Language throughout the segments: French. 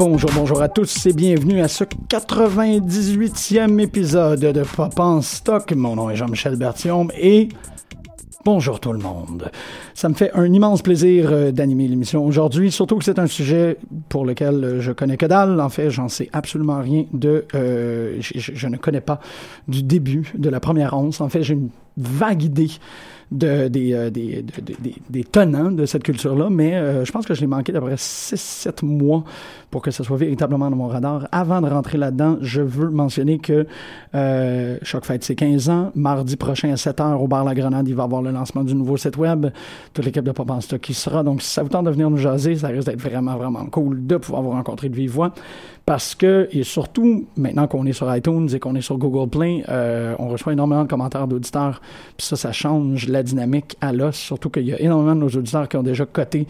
Bonjour, bonjour à tous et bienvenue à ce 98e épisode de Pop en Stock. Mon nom est Jean-Michel Bertium et bonjour tout le monde. Ça me fait un immense plaisir euh, d'animer l'émission aujourd'hui, surtout que c'est un sujet pour lequel euh, je connais que dalle. En fait, j'en sais absolument rien de... euh, je, je- je ne connais pas du début de la première once. En fait, j'ai une vague idée de, des, euh, des, de- de- des, des tenants de cette culture-là, mais euh, je pense que je l'ai manqué d'après 6-7 mois pour que ça soit véritablement dans mon radar. Avant de rentrer là-dedans, je veux mentionner que euh, Choc fête ses 15 ans. Mardi prochain à 7h au bar La Grenade, il va y avoir le lancement du nouveau site web. Toute l'équipe de Pop en Stock qui sera. Donc, si ça vous tente de venir nous jaser, ça risque d'être vraiment, vraiment cool de pouvoir vous rencontrer de vive voix. Parce que, et surtout, maintenant qu'on est sur iTunes et qu'on est sur Google Play, euh, on reçoit énormément de commentaires d'auditeurs. Puis ça, ça change la dynamique à l'os. Surtout qu'il y a énormément de nos auditeurs qui ont déjà coté.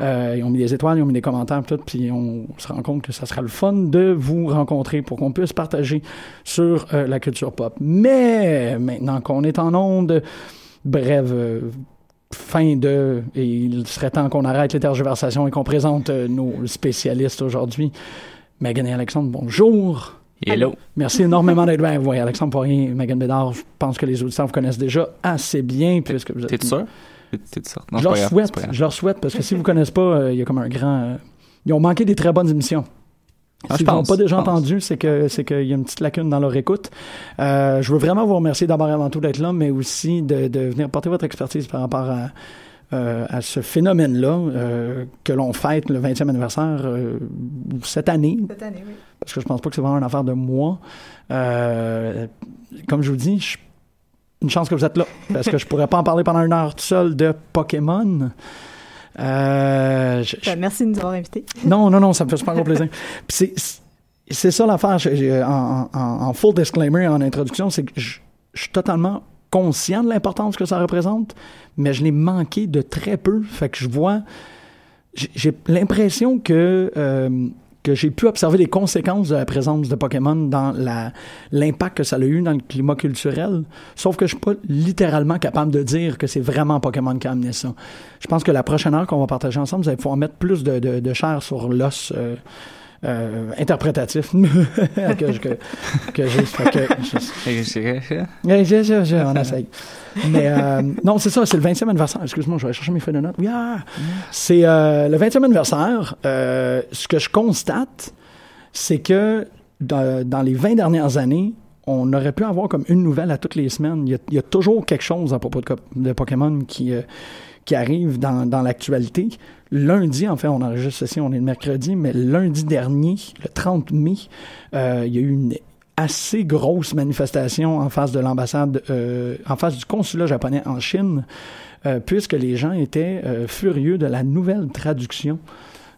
Euh, ils ont mis des étoiles, ils ont mis des commentaires, tout. Puis on se rend compte que ça sera le fun de vous rencontrer pour qu'on puisse partager sur euh, la culture pop. Mais maintenant qu'on est en onde, bref, fin de, et il serait temps qu'on arrête les tergiversations et qu'on présente nos spécialistes aujourd'hui. Megan et Alexandre, bonjour. Hello. Merci énormément d'être là. Oui, Alexandre Poirier, Megan Bédard, je pense que les auditeurs vous connaissent déjà assez bien puisque vous êtes... T'es sûr? T'es sûr? Non, je leur grave, souhaite, je leur souhaite parce que si vous connaissez pas, euh, il y a comme un grand. euh, ils ont manqué des très bonnes émissions. Ah, si je vous pense, pas déjà entendu, c'est que c'est qu'il y a une petite lacune dans leur écoute. Euh, je veux vraiment vous remercier d'abord et avant tout d'être là, mais aussi de, de venir porter votre expertise par rapport à, euh, à ce phénomène-là euh, que l'on fête le 20e anniversaire euh, cette année, Cette année, oui. parce que je pense pas que c'est vraiment une affaire de moi. Comme je vous dis, je- une chance que vous êtes là, parce que je pourrais pas en parler pendant une heure tout seul de Pokémon. Je- je- Ben, merci de nous avoir invités. non, non, non, ça me fait super gros plaisir. C'est, ça l'affaire, en, en- en full disclaimer, en introduction, c'est que je, je suis totalement conscient de l'importance que ça représente, mais je l'ai manqué de très peu. Fait que je vois, j'ai- l'impression que euh, que j'ai pu observer les conséquences de la présence de Pokémon dans l'impact que ça a eu dans le climat culturel. Sauf que je suis pas littéralement capable de dire que c'est vraiment Pokémon qui a amené ça. Je pense que la prochaine heure qu'on va partager ensemble, vous allez pouvoir mettre plus de chair sur l'os euh, euh, interprétatif que, que, que j'ai. Je- on essaye. Mais euh, non, c'est ça, c'est le 20e anniversaire. Excuse-moi, je vais chercher mes feuilles de notes. C'est euh, le 20e anniversaire. Ce que je constate, c'est que dans, dans les 20 dernières années, on aurait pu avoir comme une nouvelle à toutes les semaines. Il y a, il y a toujours quelque chose à propos de, Pokémon qui, qui arrive dans, dans l'actualité. Lundi, en fait, on enregistre ceci, on est le mercredi, mais lundi dernier, le 30 mai, euh, il y a eu une assez grosse manifestation en face de l'ambassade, euh, en face du consulat japonais en Chine, euh, puisque les gens étaient furieux de la nouvelle traduction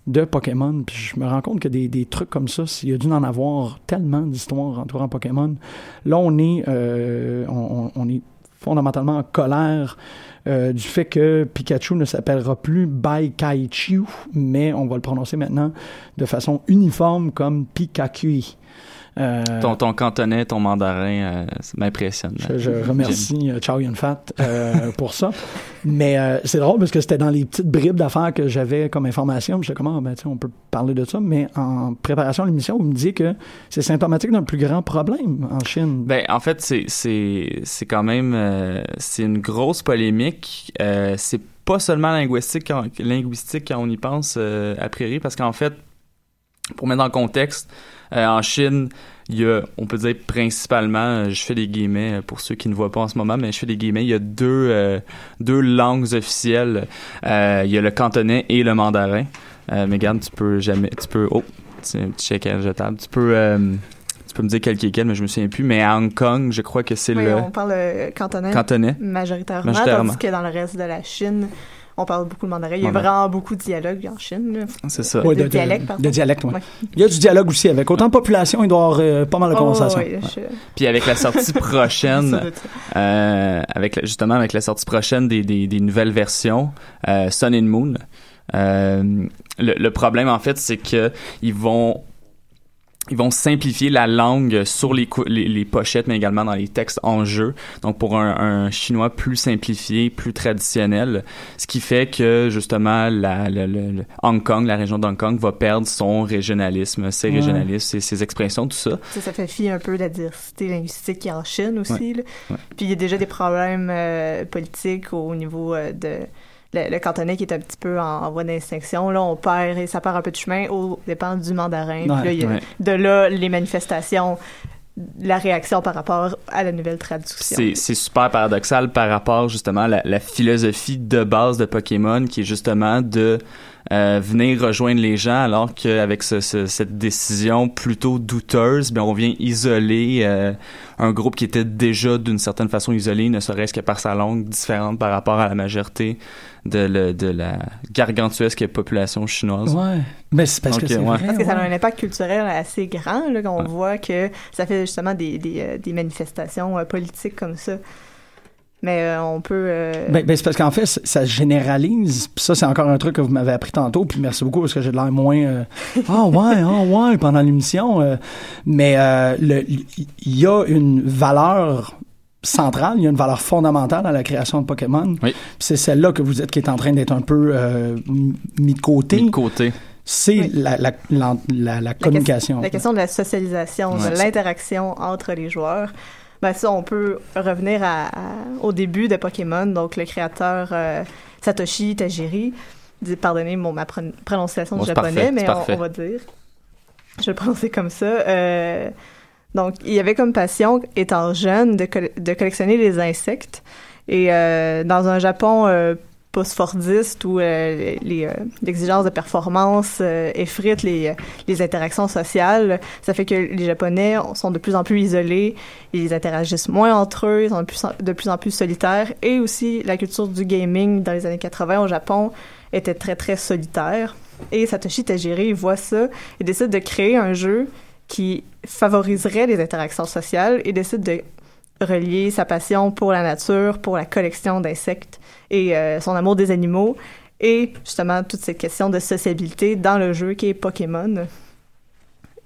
de Pokémon. Puis je me rends compte que des, des trucs comme ça, s'il y a dû en avoir tellement d'histoires entourant Pokémon, là on est, on est fondamentalement en colère euh, du fait que Pikachu ne s'appellera plus Baikaichu, mais on va le prononcer maintenant de façon uniforme comme Pikachu. Euh, Ton, ton cantonais, ton mandarin, euh, ça m'impressionne. je, je remercie euh, Chow Yun Fat euh, pour ça. Mais c'est drôle parce que c'était dans les petites bribes d'affaires que j'avais comme information. Comme, ah, ben, sais, on peut parler de ça. Mais en préparation à l'émission, vous me disiez que c'est symptomatique d'un plus grand problème en Chine. Ben, en fait, c'est c'est c'est quand même c'est une grosse polémique. C'est pas seulement linguistique quand, linguistique quand on y pense a priori, parce qu'en fait, pour mettre dans le contexte, euh, en Chine, il y a, on peut dire principalement, euh, je fais des guillemets euh, pour ceux qui ne voient pas en ce moment, mais je fais des guillemets, il y a deux, euh, deux langues officielles. Euh, il y a le cantonais et le mandarin. Mais regarde, tu peux jamais, tu peux, oh, c'est un petit checkage de table. Tu peux, tu peux me dire quel qui est quel, mais je me souviens plus. Mais à Hong Kong, je crois que c'est Oui, le on parle cantonais cantonais. majoritairement, Majoritairement. tandis que dans le reste de la Chine, on parle beaucoup le mandarin. Il y a vraiment beaucoup de dialogues en Chine. là. C'est ça. Ouais, de dialecte, pardon. De dialecte. Ouais. Il y a du dialogue aussi avec. Autant de population, il doit y avoir euh, pas mal de Oh, conversations. oui, je- Puis avec la sortie prochaine, euh, avec justement avec la sortie prochaine des, des, des nouvelles versions, euh, Sun and Moon. euh, le, le problème en fait, c'est que ils vont ils vont simplifier la langue sur les, cou- les, les pochettes, mais également dans les textes en jeu. Donc pour un, un chinois plus simplifié, plus traditionnel, ce qui fait que justement la, le- le Hong Kong, la région d'Hong Kong, va perdre son régionalisme, ses Ouais. régionalismes, ses, ses expressions, tout ça. Ça fait fi un peu de la diversité linguistique qui est en Chine aussi. Ouais. là. Ouais. Puis il y a déjà des problèmes euh, politiques au niveau euh, de le, le cantonais qui est un petit peu en, en voie d'extinction. Là, on perd et ça perd un peu de chemin au dépend du mandarin. Puis là, il y a- Ouais. de là, les manifestations, la réaction par rapport à la nouvelle traduction. C'est, c'est super paradoxal par rapport justement à la, la philosophie de base de Pokémon qui est justement de euh, venir rejoindre les gens alors qu'avec ce, ce- cette décision plutôt douteuse, ben on vient isoler euh, un groupe qui était déjà d'une certaine façon isolé, ne serait-ce que par sa langue différente par rapport à la majorité de, le- de la gargantuesque population chinoise. Ouais. Mais c'est parce que Ok, c'est ouais. vrai. Parce que ça a un impact culturel assez grand, là, qu'on Ouais. voit que ça fait justement des, des, euh, des manifestations euh, politiques comme ça. Mais euh, on peut... euh, Ben, ben, c'est parce qu'en fait, ça se généralise. Puis ça, c'est encore un truc que vous m'avez appris tantôt. Puis merci beaucoup parce que j'ai de l'air moins. euh, Ah ouais, ah ouais, pendant l'émission. euh. mais euh, le- il y a une valeur centrale, il y a une valeur fondamentale à la création de Pokémon. Oui. C'est celle-là que vous êtes qui est en train d'être un peu euh, mis de côté. Mis de côté. C'est Oui. la, la, la, la- la communication. La question de la socialisation, Ouais. de l'interaction entre les joueurs. Ben ça, on peut revenir à, à- au début de Pokémon. Donc, le créateur euh, Satoshi Tajiri, pardonnez mon, ma pron- prononciation Bon, de japonais, parfait, mais on, va dire. Je vais le prononcer comme ça. Euh, donc, il avait comme passion, étant jeune, de, de collectionner les insectes. Et euh, dans un Japon post-fordiste où euh, euh, l'exigence de performance euh, effrite les, les interactions sociales, ça fait que les Japonais sont de plus en plus isolés, ils interagissent moins entre eux, ils sont de plus en, de plus, en plus solitaires, et aussi la culture du gaming dans les années 80 au Japon était très très solitaire. Et Satoshi Tajiri voit ça et décide de créer un jeu qui favoriserait les interactions sociales et décide de relier sa passion pour la nature, pour la collection d'insectes et euh, son amour des animaux et justement toute cette question de sociabilité dans le jeu qui est Pokémon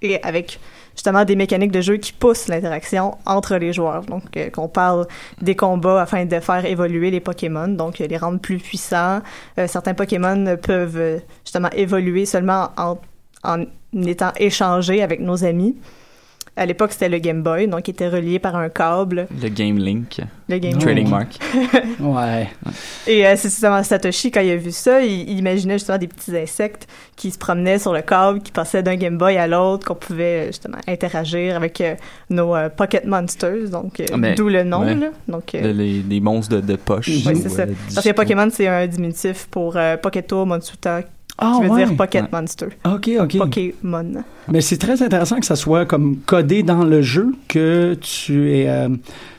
et avec justement des mécaniques de jeu qui poussent l'interaction entre les joueurs. Donc, euh, qu'on parle des combats afin de faire évoluer les Pokémon, donc euh, les rendre plus puissants. Euh, certains Pokémon peuvent justement évoluer seulement en, en étant échangés avec nos amis. À l'époque, c'était le Game Boy, donc il était relié par un câble. Le Game Link, Le Game Boy. Trading Mark. Ouais. Et euh, c'est justement Satoshi, quand il a vu ça, il, il imaginait justement des petits insectes qui se promenaient sur le câble, qui passaient d'un Game Boy à l'autre, qu'on pouvait euh, justement interagir avec euh, nos euh, Pocket Monsters, donc euh, Ah, d'où le nom. ouais. Là. Donc, euh, Le- les, les monstres de, de poche. ouais, c'est ça. euh, Parce que Pokémon, c'est un diminutif pour euh, Poketo Monsuta, Ah, qui veut ouais. dire Pocket Ouais. Monster. OK, OK. Pokémon. Mais c'est très intéressant que ça soit comme codé dans le jeu que tu es euh,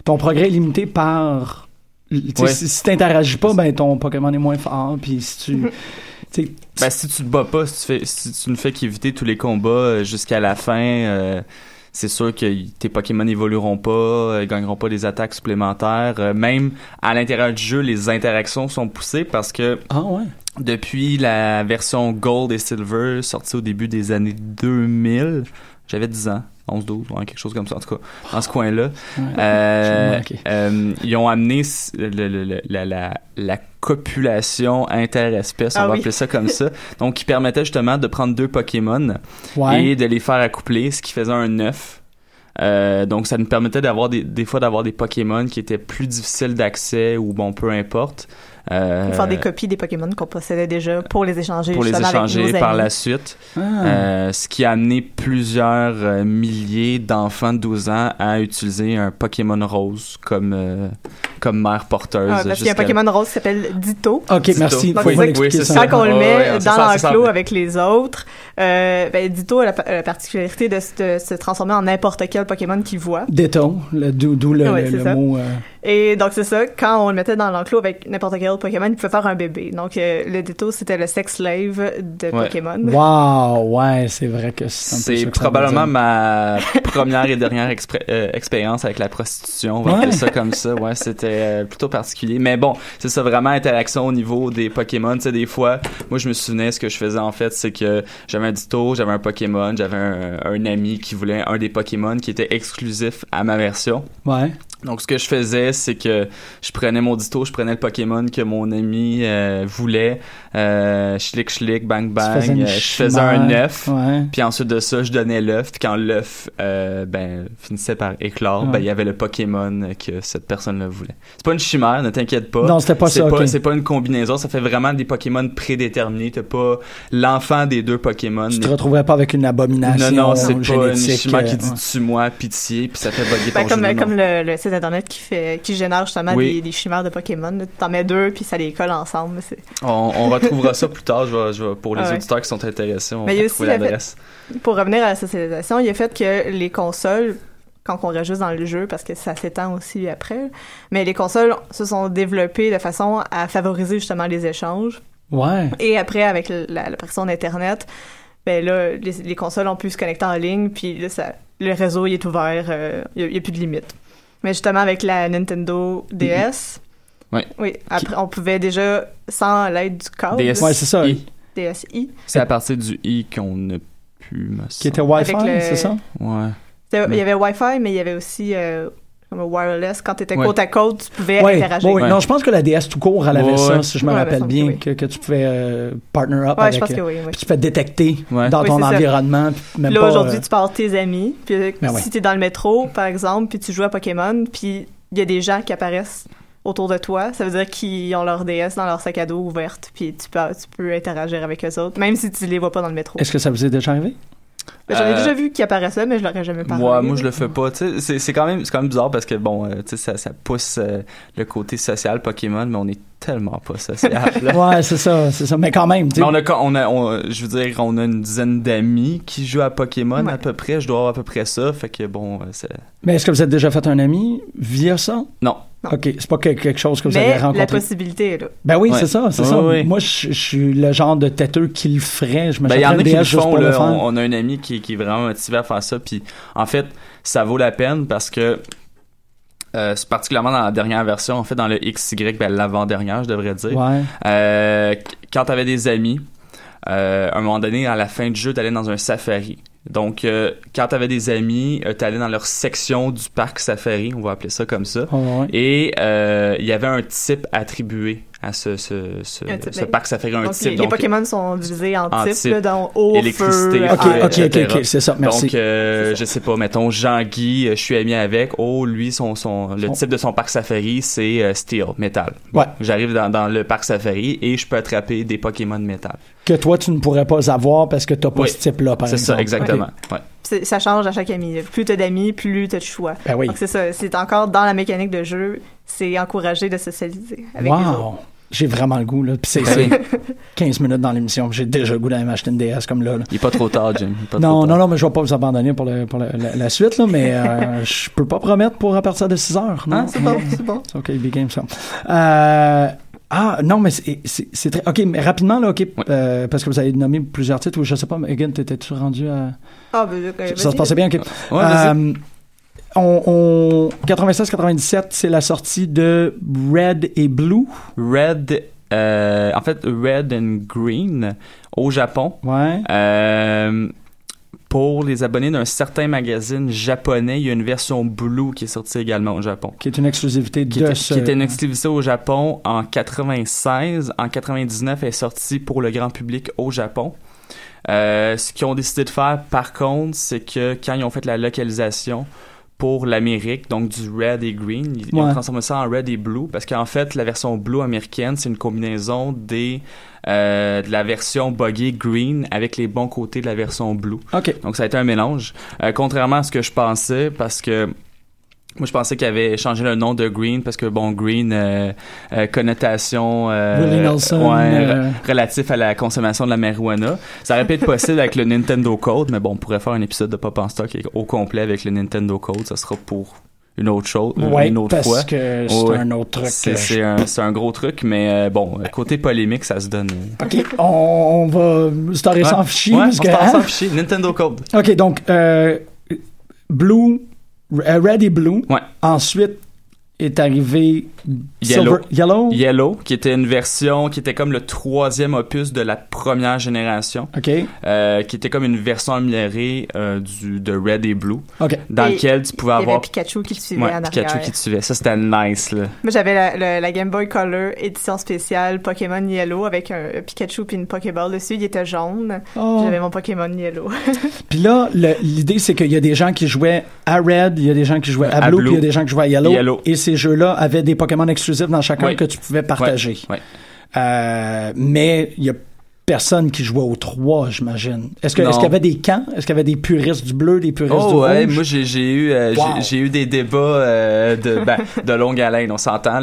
ton progrès est limité par tu Ouais. si, si t'interagis pas ben ton Pokémon est moins fort puis si tu tu Ben, si tu te bats pas, si tu, fais, si tu ne fais qu'éviter tous les combats euh, jusqu'à la fin, euh, c'est sûr que tes Pokémon évolueront pas, euh, gagneront pas des attaques supplémentaires. Euh, même à l'intérieur du jeu, les interactions sont poussées parce que ah ouais depuis la version Gold et Silver sortie au début des années 2000, j'avais 10 ans. 11, 12, ouais, quelque chose comme ça, en tout cas, dans ce coin-là. Ouais. Euh, euh, ils ont amené s- le- le- le- la, la, la copulation interespèce, on Ah va oui. appeler ça comme ça. Donc, qui permettait justement de prendre deux Pokémon ouais et de les faire accoupler, ce qui faisait un œuf. Euh, donc, ça nous permettait d'avoir des, des fois d'avoir des Pokémon qui étaient plus difficiles d'accès ou bon, peu importe. Euh, Faire des copies des Pokémon qu'on possédait déjà pour les échanger pour les justement échanger avec nos par amis. la suite. Ah. Euh, ce qui a amené plusieurs euh, milliers d'enfants de 12 ans à utiliser un Pokémon rose comme, euh, comme mère porteuse. Ah, parce qu'il y a un Pokémon rose qui s'appelle Ditto. ok, Ditto. merci. Donc, oui, c'est ça. ça. Quand on le met ouais, c'est dans l'enclos avec les autres, euh, ben, Ditto a la, la particularité de se, de se transformer en n'importe quel Pokémon qu'il voit. Le- d'où le, Ouais, le- le mot. Et donc, c'est ça, quand on le mettait dans l'enclos avec n'importe quel autre Pokémon, il pouvait faire un bébé. Donc, euh, le Ditto, c'était le sex slave de Ouais. Pokémon. Wow, ouais, c'est vrai que c'est un peu ça C'est probablement ma première et dernière euh, expérience avec la prostitution. On va Ouais. appeler ça comme ça. Ouais, c'était euh, plutôt particulier. Mais bon, c'est ça vraiment interaction au niveau des Pokémon. Tu sais, des fois, moi, je me souvenais, ce que je faisais en fait, c'est que j'avais un Ditto, j'avais un Pokémon, j'avais un, un ami qui voulait un des Pokémon qui était exclusif à ma version. Ouais. Donc, ce que je faisais, c'est que je prenais mon ditto, je prenais le Pokémon que mon ami euh, voulait, euh, schlick schlick, bang bang, faisais euh, je faisais un œuf, Ouais. puis ensuite de ça, je donnais l'œuf, puis quand l'œuf euh, ben, finissait par éclore, Ouais. ben, il y avait le Pokémon que cette personne-là voulait. C'est pas une chimère, ne t'inquiète pas. Non, c'était pas c'est ça, c'est pas une combinaison, ça fait vraiment des Pokémon prédéterminés. T'as pas l'enfant des deux Pokémon. Tu te retrouverais pas avec une abomination non, non, c'est pas une chimère qui euh, dit ouais. tue-moi, pitié, puis ça fait bugger Ben, ton comme, jeu. Comme le, le site internet qui fait qui génère justement Oui. des, des chimères de Pokémon. T'en mets deux puis ça les colle ensemble. C'est- On, on retrouvera ça plus tard. Je vais, je vais- pour les Ah ouais. auditeurs qui sont intéressés, on Mais il y a va aussi trouver la- l'adresse. Pour revenir à la socialisation, il a fait que les consoles, quand on reste juste dans le jeu, parce que ça s'étend aussi après, mais les consoles se sont développées de façon à favoriser justement les échanges. Ouais. Et après, avec l'apparition d'Internet, ben là, les, les consoles ont pu se connecter en ligne, puis là, ça, le réseau il est ouvert, euh, il n'y a, plus de limite. Mais justement, avec la Nintendo DS, Ouais. oui, après, on pouvait déjà, sans l'aide du câble, DS. Ouais, c'est ça. I. DSi, C'est à partir du i qu'on a pu, Qui était. Wi-Fi, le- c'est ça? Ouais. Il y avait Wi-Fi, mais il y avait aussi euh, comme un wireless. Quand tu étais Ouais. côte à côte, tu pouvais interagir. oui. Ouais. Non, je pense que la DS tout court, elle avait Ouais, ça, si je me Ouais, rappelle bien, que oui. que, que tu pouvais euh, partner up Ouais, avec. je pense euh, que oui. oui. puis tu peux détecter Ouais. dans Oui, ton environnement. puis Même Là, aujourd'hui, euh, tu parles de tes amis. Puis Ben si ouais. tu es dans le métro, par exemple, puis tu joues à Pokémon, puis il y a des gens qui apparaissent autour de toi, ça veut dire qu'ils ont leur DS dans leur sac à dos ouverte, puis tu peux, tu peux interagir avec eux autres, même si tu les vois pas dans le métro. Est-ce que ça vous est déjà arrivé? J'en ai Euh, déjà vu qui apparaissaient, mais je l'aurais jamais parlé. Moi, moi, je le fais pas. Tu sais, c'est, c'est quand même, c'est quand même bizarre parce que bon, euh, tu sais, ça, ça pousse euh, le côté social Pokémon, mais on est tellement pas social. là. Ouais, c'est ça, c'est ça. Mais quand même, tu sais. Mais on a, on a, on- je veux dire, on a une dizaine d'amis qui jouent à Pokémon Ouais. à peu près. Je dois avoir à peu près ça. Fait que bon, euh, c'est... Mais est-ce que vous êtes déjà fait un ami via ça? Non. Non. OK, c'est pas que- quelque chose que vous mais avez rencontré. la possibilité est là. Ben oui, Ouais. c'est ça, c'est Ouais, ça. ouais. Moi, je, je suis le genre de têteux qui le ferait. Je me Ben, il y en a qui le font, pour le là. faire. On, on a un ami qui, qui est vraiment motivé à faire ça. Puis, en fait, ça vaut la peine parce que, euh, c'est particulièrement dans la dernière version, en fait, dans le XY, ben, l'avant-dernière, je devrais dire. Ouais. Euh, qu- quand t'avais des amis, euh, à un moment donné, à la fin du jeu, t'allais dans un safari. Donc, euh, quand t'avais des amis, euh, t'allais dans leur section du parc safari, on va appeler ça comme ça. Ouais. Et euh, il y avait un type attribué à ce, ce, ce, ce ben, parc safari, un Donc, type. les, donc, les Pokémon sont divisés en, en types, là, dans eau, Électricité, feu, feu, OK. OK, etc. C'est ça, merci. Donc, euh, je sais pas, mettons, Jean-Guy, euh, je suis ami avec. Oh, lui, son, son, le type de son parc safari, c'est euh, Steel, métal. Ouais. J'arrive dans, dans le parc safari et je peux attraper des Pokémon métal. Que toi, tu ne pourrais pas avoir parce que t'as pas Oui. ce type-là, par C'est exemple. ça, exactement. Ouais. C'est- Ça change à chaque ami. Plus t'as d'amis, plus t'as de choix. Ben oui. Donc, c'est ça. C'est encore dans la mécanique de jeu, c'est encouragé de socialiser avec les autres. Wow! J'ai vraiment le goût, là. Puis c'est Ben c'est 15 minutes dans l'émission, j'ai déjà le goût d'aller m'acheter une DS comme là. là. Il est pas trop tard, Jim. Pas Non, trop non, tard. non, mais je vais pas vous abandonner pour, le, pour le- la, la suite, là, mais euh, je peux pas promettre pour à partir de 6 heures. Non, Ah, c'est bon, c'est bon. C'est OK, big game, ça. Euh, ah, non, mais c'est- c'est c'est très... OK, mais rapidement, là, OK, euh, parce que vous avez nommé plusieurs titres, ou je sais pas, mais Egan, t'étais-tu rendu à... Ah, ben, euh, Ça se passait bien, OK. Ouais, vas-y. Euh, on, on 96-97, c'est la sortie de Red et Blue. Red, euh, en fait, Red and Green au Japon. Ouais. Euh, pour les abonnés d'un certain magazine japonais, il y a une version Blue qui est sortie également au Japon. Qui est une exclusivité Qui de était, ce... qui était une exclusivité au Japon en 96. En 99, elle est sortie pour le grand public au Japon. Euh, ce qu'ils ont décidé de faire, par contre, c'est que quand ils ont fait la localisation pour l'Amérique, donc du red et green. Ils ont Ouais. transformé ça en red et blue parce qu'en fait, la version blue américaine, c'est une combinaison des euh, de la version buggy green avec les bons côtés de la version blue. OK. Donc ça a été un mélange. Euh, contrairement à ce que je pensais, parce que moi je pensais qu'il avait changé le nom de Green parce que bon Green euh, euh, connotation euh, Nelson, ouais, euh, re- relatif à la consommation de la marijuana. Ça aurait pu être possible avec le Nintendo Code, mais bon on pourrait faire un épisode de Pop en stock au complet avec le Nintendo Code. Ça sera pour une autre chose, Ouais, une autre parce fois. que c'est Ouais. un autre truc. C'est un, gros truc, mais bon, côté polémique, ça se donne. OK, on, on va se tarder sans Ouais. fichier. Ouais, on que, passe hein? fichier. Nintendo Code. OK, donc, Blue, Red et Blue. Ouais. Ensuite est arrivé Yellow. Silver, Yellow? Yellow, qui était une version qui était comme le troisième opus de la première génération, OK, euh, qui était comme une version améliorée euh, du de Red et Blue, OK. dans Et lequel tu pouvais Il y avait avoir Pikachu qui le suivait ouais, en Pikachu arrière. qui te suivait. Ça c'était nice là. Moi, j'avais la, la- la Game Boy Color édition spéciale Pokémon Yellow avec un, un Pikachu puis une Pokéball dessus. Il était jaune. Oh. J'avais mon Pokémon Yellow. Puis là, l'idée, c'est qu'il y a des gens qui jouaient à Red, il y a des gens qui jouaient à, À Blue, Blue. puis il y a des gens qui jouaient à Yellow. Yellow. Et ces jeux-là avaient des Pokémon exclusifs dans chacun Oui. que tu pouvais partager. Euh, mais il y a personne qui jouait aux trois, j'imagine. Est-ce qu'il y avait des camps? Est-ce qu'il y avait des puristes du bleu, des puristes du Oh ouais, rouge? moi j'ai eu euh, j'ai- Wow. j'ai eu des débats euh, de ben, de longue haleine, on s'entend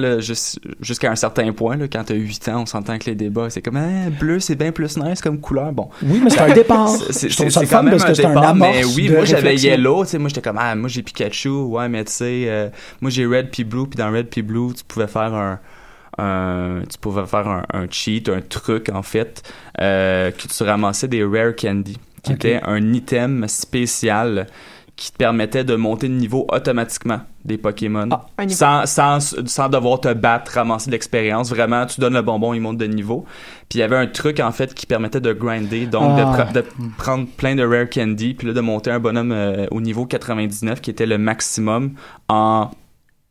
jusqu'à un certain point là quand t'as 8 ans, on s'entend que les débats c'est comme ah, bleu c'est bien plus nice comme couleur. Bon, Oui, mais c'est un départ. C'est- quand même parce un que un mais oui, de moi j'avais. Yellow, tu sais, moi j'étais comme ah, moi j'ai Pikachu, ouais, mais tu sais, euh, moi j'ai Red puis Blue, puis dans Red puis Blue, tu pouvais faire un un- tu pouvais faire un, un cheat, un truc en fait, euh, que tu ramassais des rare candy, qui Ok. était un item spécial qui te permettait de monter de niveau automatiquement des Pokémon Ah. Sans, sans, sans devoir te battre, ramasser de l'expérience. Vraiment, tu donnes le bonbon, il monte de niveau. Puis il y avait un truc en fait qui permettait de grinder, donc de Ah. pre- de, prendre plein de rare candy, puis là de monter un bonhomme euh, au niveau 99 qui était le maximum en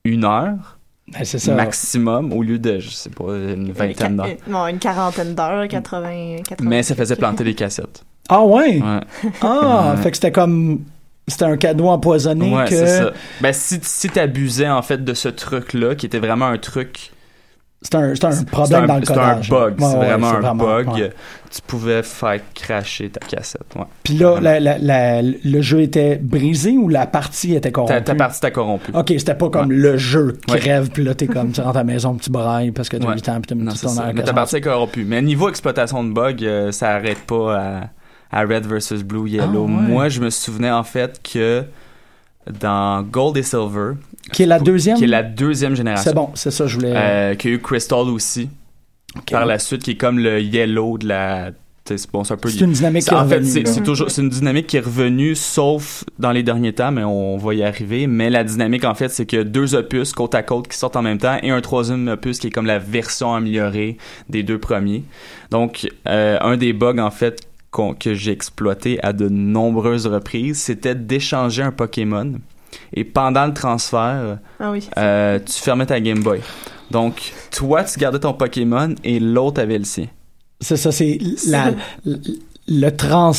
une heure Ben, c'est ça. maximum au lieu de je sais pas une vingtaine d'heures. Une- Non, une quarantaine d'heures, 80, 80. Mais ça faisait planter des cassettes. Ah ouais? Ouais, Ah, Ouais. fait que c'était comme... C'était un cadeau empoisonné ouais que... c'est ça. Ben si si t'abusais en fait de ce truc là, qui était vraiment un truc C'est un, c'est un problème un- dans le C'est un codage. bug, Ouais, c'est vraiment un vraiment- bug. ouais. Tu pouvais faire cracher ta cassette. Puis là, la- la- la- le jeu était brisé ou la partie était corrompue? Ta, ta partie t'a corrompu. OK, c'était pas comme le jeu rêve, puis là, t'es comme, tu rentres à la maison, puis tu brailles parce que t'as Ouais. 8 ans, puis c'est ton Mais ta partie est corrompue. Mais niveau exploitation de bugs, euh, ça arrête pas à, à Red versus Blue Yellow. Ah. Moi, je me souvenais en fait que dans Gold et Silver, Qui est la deuxième? qui est la deuxième génération, C'est bon, c'est ça, je voulais... euh, qu'il y a eu Crystal aussi, par la suite, qui est comme le Yellow de la... C'est bon, c'est un peu... C'est une dynamique qui est en fait, revenue, toujours c'est une dynamique qui est revenue, sauf dans les derniers temps, mais on va y arriver. Mais la dynamique, en fait, c'est que deux opus côte à côte qui sortent en même temps et un troisième opus qui est comme la version améliorée des deux premiers. Donc, euh, un des bugs, en fait, que j'ai exploité à de nombreuses reprises, c'était d'échanger un Pokémon. Et pendant le transfert, Ah oui. euh, tu fermais ta Game Boy. Donc, toi, tu gardais ton Pokémon et l'autre avait le sien. C'est ça, c'est la, le-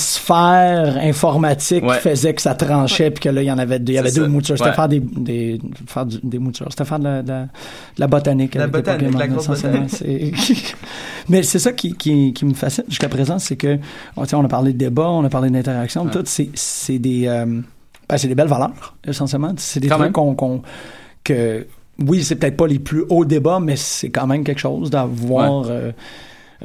transfert informatique Ouais. faisait que ça tranchait puis que là il y en avait deux, il y avait deux ça. moutures c'était Ouais. faire des des faire du- des moutures c'était faire de la, de la, de la botanique La botanique, Pokémon, la. C'est- mais c'est ça qui, qui, qui me fascine jusqu'à présent c'est que on, on a parlé de débat on a parlé d'interaction Ouais. tout c'est c'est des euh, ben, c'est des belles valeurs essentiellement c'est des Quand trucs qu'on qu'on- que oui c'est peut-être pas les plus hauts débats mais c'est quand même quelque chose d'avoir euh,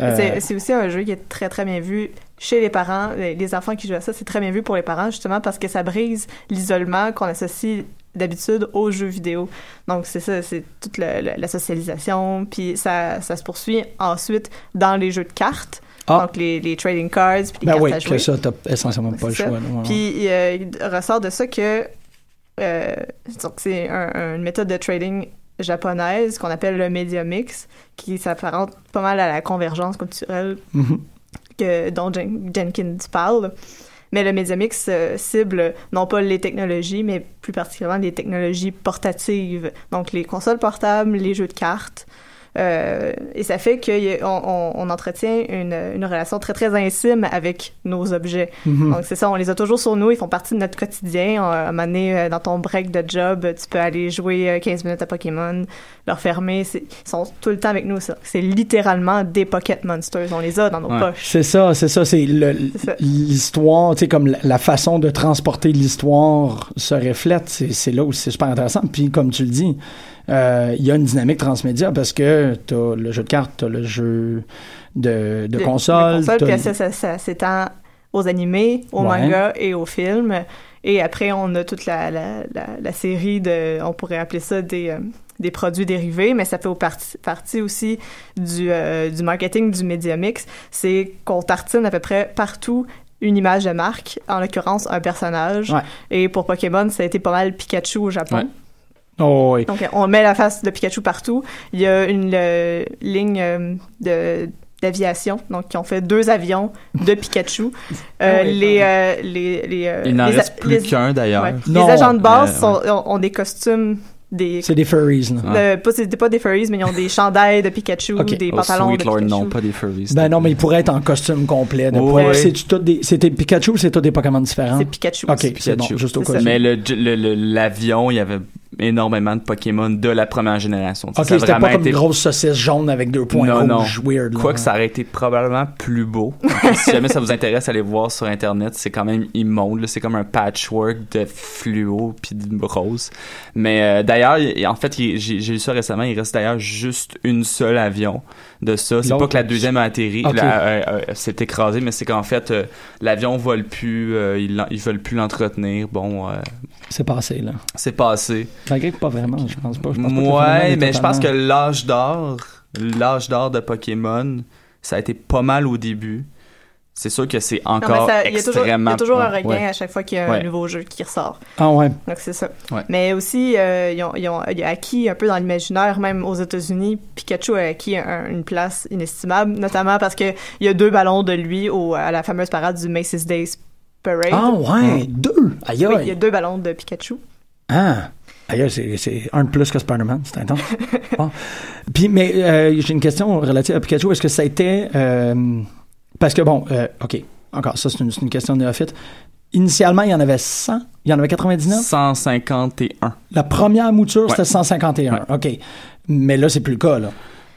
euh, c'est aussi un jeu qui est très très bien vu chez les parents. Les les enfants qui jouent à ça, c'est très bien vu pour les parents justement parce que ça brise l'isolement qu'on associe d'habitude aux jeux vidéo. Donc c'est ça, c'est toute la, la- la socialisation, puis ça, ça se poursuit ensuite dans les jeux de cartes. Ah. Donc les, les trading cards, puis les Ben cartes oui, à jouer. ça, t'as essentiellement pas le ça. choix. Puis euh, il ressort de ça que euh, c'est un- une méthode de trading japonaise qu'on appelle le media mix, qui s'apparente pas mal à la convergence culturelle Mhm. Dont Jen- Jenkins parle. Mais le media mix euh, cible non pas les technologies, mais plus particulièrement les technologies portatives. Donc les consoles portables, les jeux de cartes, Euh, et ça fait qu'on on, on entretient une, une relation très, très intime avec nos objets. Mhm. Donc, c'est ça, on les a toujours sur nous, ils font partie de notre quotidien. À un moment donné, euh, dans ton break de job, tu peux aller jouer euh, 15 minutes à Pokémon, leur fermer. Ils sont tout le temps avec nous. C'est littéralement des Pocket Monsters. On les a dans nos Ouais. poches. C'est ça, c'est ça, c'est l'histoire, tu sais, comme la, façon de transporter l'histoire se reflète, c'est là où c'est super intéressant. Puis, comme tu le dis, euh, il y a une dynamique transmédia parce que t'as le jeu de cartes, t'as le jeu de, de Le- console. le console, t'as- puis ça, ça, ça s'étend aux animés, aux Ouais. mangas et aux films. Et après, on a toute la, la, la, la série de, on pourrait appeler ça des, euh, des produits dérivés, mais ça fait au parti- partie aussi du, euh, du marketing du Media Mix. C'est qu'on tartine à peu près partout une image de marque, en l'occurrence un personnage. Ouais. Et pour Pokémon, ça a été pas mal Pikachu au Japon. Ouais. Oh, oui. Donc, on met la face de Pikachu partout. Il y a une euh, ligne euh, de d'aviation, donc qui ont fait deux avions de Pikachu. Euh, Ah oui, les, ah euh, les, les, euh, Il n'en les, reste plus les- qu'un d'ailleurs. ouais. Non. Les agents de base Euh, sont- ont, ont des costumes, des, C'est des furries, euh, pas, c'est pas des furries, mais ils ont des chandails de Pikachu, Ok. des Oh, pantalons Sweet de Lord, Pikachu. non, pas des furries. Ben non, mais il pourrait être en costume complet. De Ouais. poil. C'est tout des, c'était Pikachu ou c'est tous des Pokémon différents? C'est Pikachu. Ok, aussi. c'est bon, Pikachu. juste au cas. Mais le- le- le- l'avion, il y avait énormément de Pokémon de la première génération. Ok, c'était pas comme été une grosse saucisse jaune avec deux points Non, non. rouges weird. là. Quoi que ça aurait été probablement plus beau. si jamais ça vous intéresse, allez voir sur internet. C'est quand même immonde. C'est comme un patchwork de fluo puis de rose. Mais euh, d'ailleurs, il- en fait, j'ai lu ça récemment. Il reste d'ailleurs juste une seule avion de ça. C'est pas que la deuxième a atterri, Ok. la- euh, euh, s'est écrasé, mais c'est qu'en fait, euh, l'avion vole plus. ils, ils veulent plus l'entretenir. Bon, C'est passé, là. c'est passé. Malgré que pas vraiment, je pense pas. Je pense pas Ouais, mais je pense que l'âge d'or, l'âge d'or de Pokémon, ça a été pas mal au début. C'est sûr que c'est Non, mais encore ça- il y a toujours, il y extrêmement. a toujours un Ouais. regain à chaque fois qu'il y a un Ouais. nouveau jeu qui ressort. Ah ouais. Donc, c'est ça. Ouais. Mais aussi, euh, ils ont, ils acquis un peu dans l'imaginaire, même aux États-Unis, Pikachu a acquis un- une place inestimable, notamment parce que il y a deux ballons de lui au, à la fameuse parade du Macy's Days Parade. Ah ouais, deux. Aïe Oui, il y a deux ballons de Pikachu. Ah. Aïe, aïe, c'est, c'est un de plus que Spider-Man, c'est intense. Bon. Puis, mais euh, j'ai une question relative à Pikachu. Est-ce que ça a été... euh, parce que, bon, euh, OK, encore, ça, c'est une, c'est une question néophyte. Initialement, il y en avait 100, il y en avait 99. 151. La première mouture, Ouais. c'était 151. OK. Mais là, c'est plus le cas, là.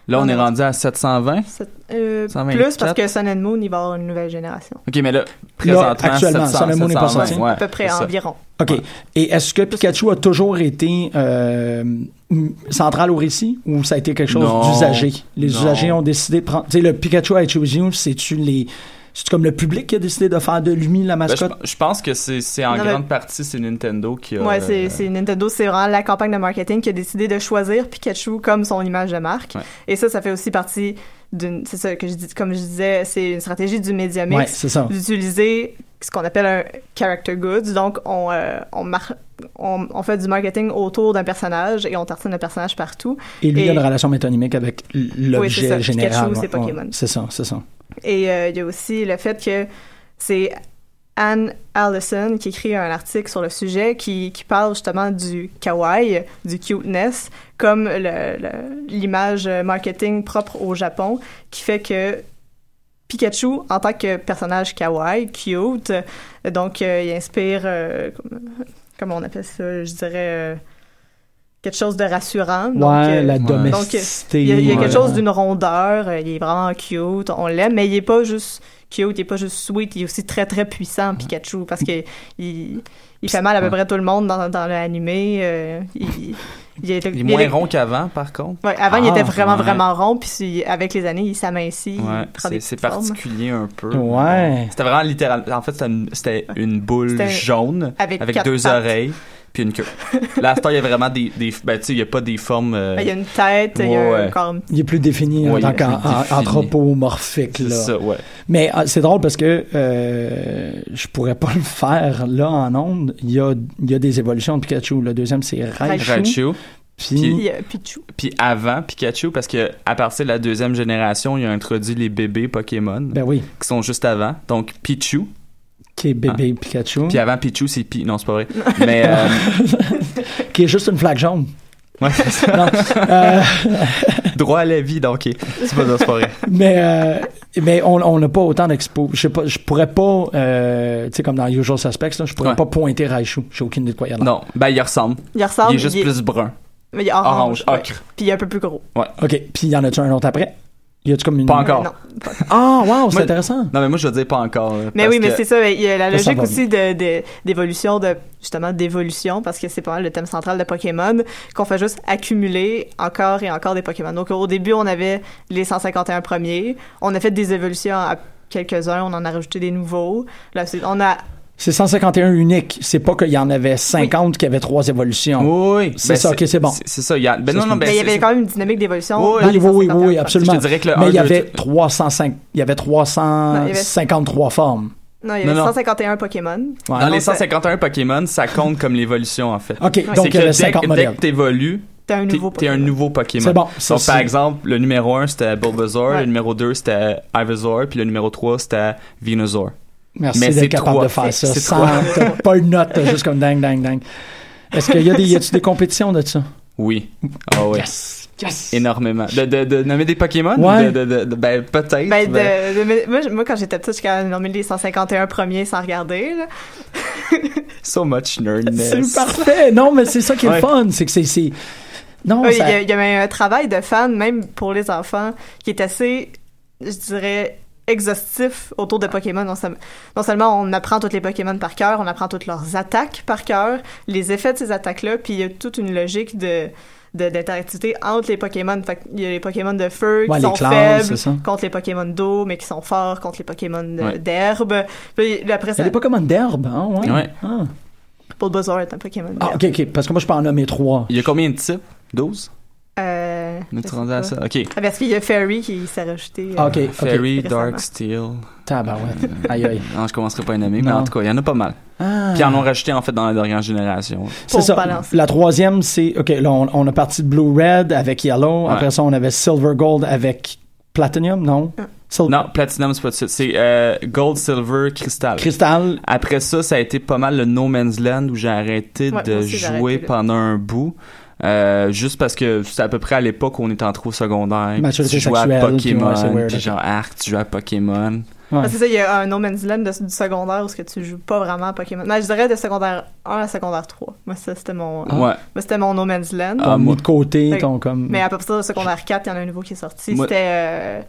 Là, on est rendu à 720. C'est- euh, 124. plus parce que Sun and Moon, il va y avoir une nouvelle génération. Ok, mais là, présentement, actuellement, 700, Sun and Moon n'est pas 720, sorti. ouais, à peu près environ. OK. Ouais. Et est-ce que Pikachu a toujours été euh, central au récit ou ça a été quelque chose d'usagé? Les Non. usagers ont décidé de prendre... Tu sais, le Pikachu I Choose You, c'est-tu les... C'est comme le public qui a décidé de faire de lui la Ben, je, mascotte? je pense que c'est c'est en Non, mais- grande partie c'est Nintendo qui a. Ouais, c'est euh, c'est Nintendo, c'est vraiment la campagne de marketing qui a décidé de choisir Pikachu comme son image de marque. Ouais. Et ça, ça fait aussi partie d'une, c'est ça que je dis, comme je disais, c'est une stratégie du Media ouais, Mix c'est ça. d'utiliser ce qu'on appelle un character goods. Donc, on, euh, on, mar- on, on fait du marketing autour d'un personnage et on tartine le personnage partout. Et lui, il y a et- une relation métonymique avec Oui, l'objet ça. général. Pikachu, ouais. c'est Pokémon. Ouais, c'est ça, c'est ça. Et euh, il y a aussi le fait que c'est Anne Allison qui écrit un article sur le sujet qui, qui parle justement du kawaii, du cuteness, comme l'image marketing propre au Japon, qui fait que Pikachu, en tant que personnage kawaii, cute, euh, donc euh, il inspire, euh, comme- comment on appelle ça, je dirais, euh, quelque chose de rassurant. Donc, ouais, euh, la domesticité. il y a, il y a ouais. quelque chose d'une rondeur, euh, il est vraiment cute, on l'aime, mais il est pas juste cute, il est pas juste sweet, il est aussi très très puissant, Pikachu, parce que il, il fait mal à peu près tout le monde dans, dans l'animé. euh, il, il est, Il est moins rond qu'avant, par contre. Ouais, avant, il Ah, était vraiment, ouais. vraiment rond, puis avec les années, il s'amincit, Ouais, c'est particulier un peu. Ouais. C'était vraiment littéral. En fait, c'était une, boule jaune avec deux pattes. oreilles puis une queue. Là, à ce temps, il y a vraiment des, des ben tu sais, il y a pas des formes. euh, il y a une tête, il y a un ouais. corps. Il est plus défini en Ouais, tant qu'anthropomorphique. c'est là. ça, ouais. Mais ah, c'est drôle parce que euh, je pourrais pas le faire là en ondes. Il y a, il y a des évolutions de Pikachu. Le deuxième, c'est Raichu. Raichu. Puis. Puis avant Pikachu, parce que à partir de la deuxième génération, il a introduit les bébés Pokémon ben oui, qui sont juste avant. Donc Pichu. Qui est bébé Pikachu. Puis avant Pichu, c'est Pi. Non, c'est pas vrai. Mais euh, Qui est juste une flaque jaune. ouais, c'est ça. Non. Euh, Droit à la vie, donc. C'est pas, pas vrai. Mais, euh, mais on on n'a pas autant d'expo. Je sais pas, je pourrais pas, euh, tu sais, comme dans Usual Suspects, là, je pourrais Ouais. pas pointer Raichu. J'ai aucune idée de quoi il y a là. Non, ben, il ressemble. Il ressemble. il est juste plus brun. Mais il est orange. Orange, ouais. ocre. Puis il est un peu plus gros. OK. Puis y en a-tu un autre après? Y a-tu comme une. Pas encore. Ah, wow, c'est intéressant. Non, mais moi, je veux dire pas encore. Mais oui, mais que- c'est ça. Il y a la Ça, logique aussi de, de- d'évolution, de, justement, d'évolution, parce que c'est pas mal le thème central de Pokémon, qu'on fait juste accumuler encore et encore des Pokémon. Donc, au début, on avait les 151 premiers. On a fait des évolutions à quelques-uns. On en a rajouté des nouveaux. Là, on a, C'est 151 unique. C'est pas qu'il y en avait 50 qui avaient trois évolutions. Oui, oui. C'est ça, ok, c'est bon. C'est ça. il y a- Ben non, non, ben, mais il y avait quand même une dynamique d'évolution. Oui, dans Oui, les oui, oui, 151 oui, absolument. Je dirais que le Mais il y avait trois- 305, il y avait 353 formes. Non, il y avait Non, non. 151 Pokémon. Ouais. Dans les Donc, ça- 151 Pokémon, ça compte comme l'évolution, en fait. OK, C'est donc il y que avait dès, 50 dès modèles. que t'évolues, T'es un t'es nouveau t'es un Pokémon. nouveau Pokémon. C'est bon, ça, Donc, par exemple, le numéro 1, c'était Bulbasaur, Ouais. le numéro 2, c'était Ivysaur, puis le numéro 3, c'était Venusaur. Merci Mais d'être capable trois. de faire ça. C'est Sans, pas une note, juste comme ding, ding, ding. Est-ce qu'il y a des, y a-tu des compétitions de ça? Oui. Ah oui. Yes! Yes! Énormément. De, de, de nommer des Pokémon? Ouais. De, de, ben, peut-être. Ben, ben, moi, quand j'étais petite, j'ai quand même nommé les 151 premiers sans regarder. Là. So much nerdness. C'est parfait! Non, mais c'est ça qui est le fun. C'est que c'est. c'est- Non, Oui, il ça- y, a- il y avait un travail de fan, même pour les enfants, qui est assez, je dirais, exhaustif autour de Pokémon. Non, non seulement on apprend toutes les Pokémon par cœur, on apprend toutes leurs attaques par cœur, les effets de ces attaques-là, puis il y a toute une logique de d'interactivité entre les Pokémon. Fait il y a les Pokémon de feu Ouais, qui sont classes, faibles ça. contre les Pokémon d'eau, mais qui sont forts contre les Pokémon Ouais. d'herbe. Puis après Il y a ça, des Pokémon d'herbe, hein? Ouais. Ouais. Ah. Bulbasaur est un Pokémon Ah, d'herbe. ok, ok. Parce que moi, je peux en nommer trois. Il y a combien de types? 12? Euh, On je est sais rendu à ça? OK. Ah, parce qu'il y a Fairy qui s'est rajouté. euh, Ah, ok. Fairy, Récemment. Dark Steel. Tabarouette. Aïe, aïe. Non, je commencerai pas à nommer, mais en tout cas, il y en a pas mal. Ah. Puis ils en ont rajouté, en fait, dans la dernière génération. C'est ça. balancer. La troisième, c'est. OK, là, on, on a parti de Blue Red avec Yellow. Ouais. Après ça, on avait Silver Gold avec Platinum, non? Sil- Non, Platinum, c'est pas ça. C'est euh, Gold, Silver, Crystal. Crystal. Après ça, ça a été pas mal le No Man's Land où j'ai arrêté Ouais, de jouer arrêté, pendant un bout. Euh, juste parce que c'est à peu près à l'époque où on était en trop secondaire. Maturité tu jouais à Pokémon, c'est weird, puis genre Arc, tu jouais à Pokémon. Ouais. Ah, c'est ça, il y a un No Man's Land de- du secondaire où ce que tu joues pas vraiment à Pokémon. Mais je dirais de secondaire 1 à secondaire 3. Moi, ça, c'était mon, Ah. Ouais. moi, c'était mon No Man's Land. Ton Ah, mis moi- de côté, Fait- ton comme. Mais à partir de secondaire 4, il y en a un nouveau qui est sorti. Moi- C'était. euh,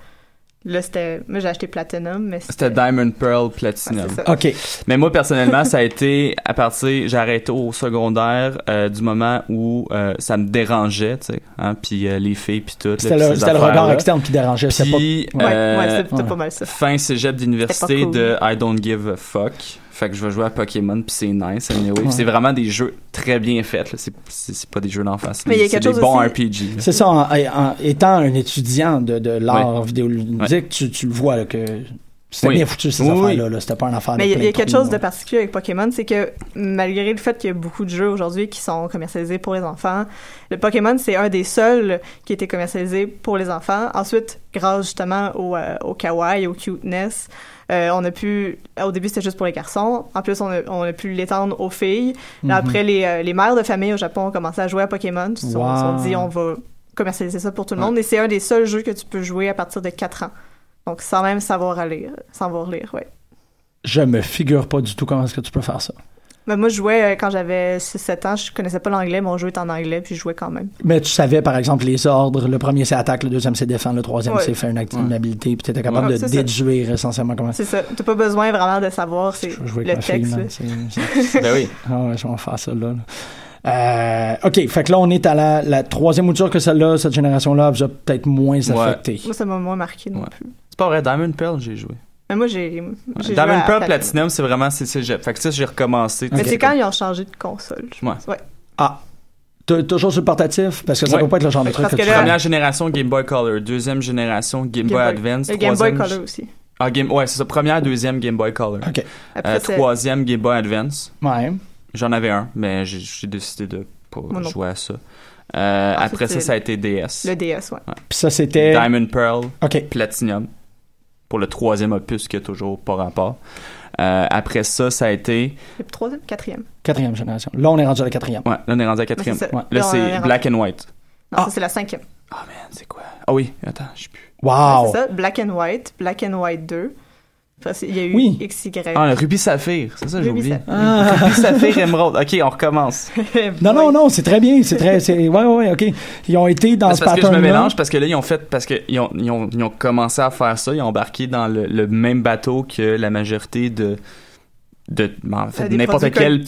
là, c'était. Moi, j'ai acheté Platinum, mais C'était Diamond Pearl Ouais, Platinum. OK. Mais moi, personnellement, ça a été à partir, j'ai arrêté au secondaire euh, du moment où euh, ça me dérangeait, tu sais, hein, puis euh, les filles, puis tout. C'était le, le regard externe qui dérangeait. C'était pas. Puis, Ouais, euh, ouais, c'était ouais. pas mal ça. fin cégep d'université cool. de I don't give a fuck. Fait que je vais jouer à Pokémon puis c'est nice anyway. Ouais. C'est vraiment des jeux très bien faits. là. C'est, c'est, c'est pas des jeux d'enfants. C'est, Mais il y a c'est quelque des chose bons aussi- RPG. C'est ça, en, en étant un étudiant de, de l'art vidéoludique, tu, tu le vois là, que c'était Oui. bien foutu ces Oui, affaires-là. Là. C'était pas une affaire Mais de il y a- plein il y a quelque chose de particulier avec Pokémon, c'est que malgré le fait qu'il y a beaucoup de jeux aujourd'hui qui sont commercialisés pour les enfants, le Pokémon, c'est un des seuls qui a été commercialisé pour les enfants. Ensuite, grâce justement au, euh, au kawaii, au cuteness, euh, on a pu... Au début, c'était juste pour les garçons. En plus, on a, on a pu l'étendre aux filles. Là, Mhm. Après, les, euh, les mères de famille au Japon ont commencé à jouer à Pokémon. Ils se sont, Wow. se sont dit, on va commercialiser ça pour tout le monde. Et c'est un des seuls jeux que tu peux jouer à partir de 4 ans. Donc, sans même savoir à lire. Savoir lire, ouais. Je me figure pas du tout comment est-ce que tu peux faire ça. Ben, moi, je jouais euh, quand j'avais 6-7 ans. Je connaissais pas l'anglais. Mon jeu est en anglais, puis je jouais quand même. Mais tu savais, par exemple, les ordres. Le premier, c'est attaque. Le deuxième, c'est défendre. Le troisième, Ouais. c'est faire une, Ouais. habilité. Puis tu étais capable Ouais, de ça. déduire essentiellement comment C'est ça. T'as pas besoin vraiment de savoir c'est Je vais jouer le texte. Ben oui. Ah ouais, je vais en faire ça là. là. Euh, OK, fait que là, on est à la, la troisième mouture que celle-là, cette génération-là, vous a peut-être moins Ouais. affecté. Moi, ça m'a moins marqué non Ouais. plus. C'est pas vrai, Diamond Pearl, j'ai joué. Mais moi, j'ai. Diamond Pearl Platinum. C'est vraiment c'est cégep. Fait que ça, j'ai recommencé. Mais c'est quand ils ont changé de console. je Ouais. pense. Ouais. Ah, toujours sur le portatif? Parce que ça Ouais. peut pas être le genre de truc que tu Première génération Game Boy Color, deuxième génération Game, Boy, Boy. Advance, Le Game Boy Color aussi. Ah, Game, ouais, c'est ça. Première, deuxième Game Boy Color. OK. Après, Euh, troisième Game Boy Advance. Ouais. J'en avais un, mais j'ai- j'ai décidé de pas jouer à ça. Euh, Ensuite, après ça, ça a été DS. le DS, ouais. Puis ça, c'était... Diamond Pearl, OK. Platinum. Pour le troisième opus qui a toujours pas rapport. Euh, après ça, ça a été. Le troisième, quatrième. Quatrième génération. Là, on est rendu à la quatrième. Ouais, là, on est rendu à quatrième. Ouais, c'est ça. Là, c'est rendu- Black and White. Non, Ah. ça, c'est la cinquième. Ah, man, c'est quoi? Ah oui, attends, je sais plus. Wow! C'est ça, Black and White, Black and White 2. Enfin, c'est- il y a eu Oui. XY. Ah, Ruby Saphir, c'est ça, j'ai oublié. Saphir. Ah. Ruby Saphir Emerald. Ok, on recommence. Non, non, non, c'est très bien. C'est très. c'est- Ouais, ouais, ok. Ils ont été dans ce parce que je me mélange parce que là ils ont fait parce que ils ont, ils ont, ils ont commencé à faire ça, ils ont embarqué dans le, le même bateau que la majorité de de ben, en fait n'importe quelle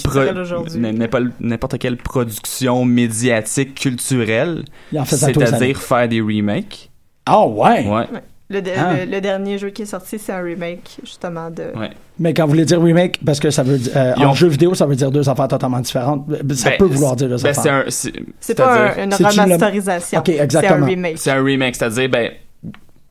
n'importe quelle production médiatique culturelle, en les c'est-à-dire faire des remakes. Ah, ouais. Ouais. Le, de- Ah. le- le dernier jeu qui est sorti, c'est un remake, justement, de... Ouais. Mais quand vous voulez dire remake, parce que ça veut dire. euh, en ont- jeu vidéo, ça veut dire deux affaires totalement différentes. Ça Ben, peut vouloir dire deux Ben, affaires. c'est pas un- une le- remasterisation. Ok, exactement. C'est un remake. C'est un remake, c'est-à-dire ben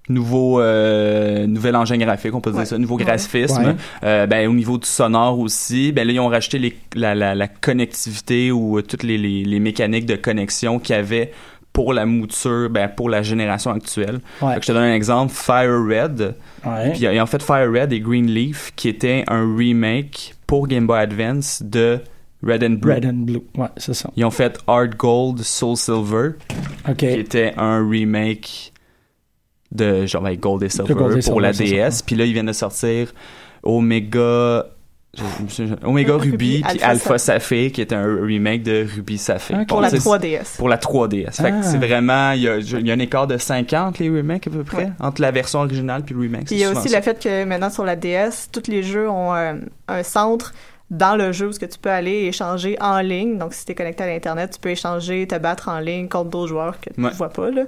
nouveau euh, nouvel engin graphique, on peut dire Ouais. ça, nouveau graphisme. Ouais. Euh, ben au niveau du sonore aussi, ben là ils ont les, la, la, la connectivité ou euh, toutes les, les, les mécaniques de connexion qu'il y avait pour la mouture, ben pour la génération actuelle. Ouais. Je te donne un exemple, Fire Red. Ouais. Puis a en fait Fire Red et Green Leaf qui était un remake pour Game Boy Advance de Red and Blue. Red and Blue. Ouais, c'est ça. Ils ont fait Hard Gold, Soul Silver qui était un remake de genre ben, Gold et Silver Gold et pour la Silver, DS. Puis là, ils viennent de sortir Omega. Omega Ruby, Ruby, puis Alpha Alpha Saphir, qui est un remake de Ruby Saphir. Ok. Pour la c'est- 3DS. Pour la 3DS. Fait que Ah. c'est vraiment, il y a, il y a un écart de 50 les remakes à peu près, Ouais. entre la version originale puis le remake. Puis il y a aussi le fait que maintenant sur la DS, tous les jeux ont un, un centre dans le jeu où ce que tu peux aller échanger en ligne. Donc si tu es connecté à l'internet, tu peux échanger, te battre en ligne contre d'autres joueurs que tu Ouais. ne vois pas là.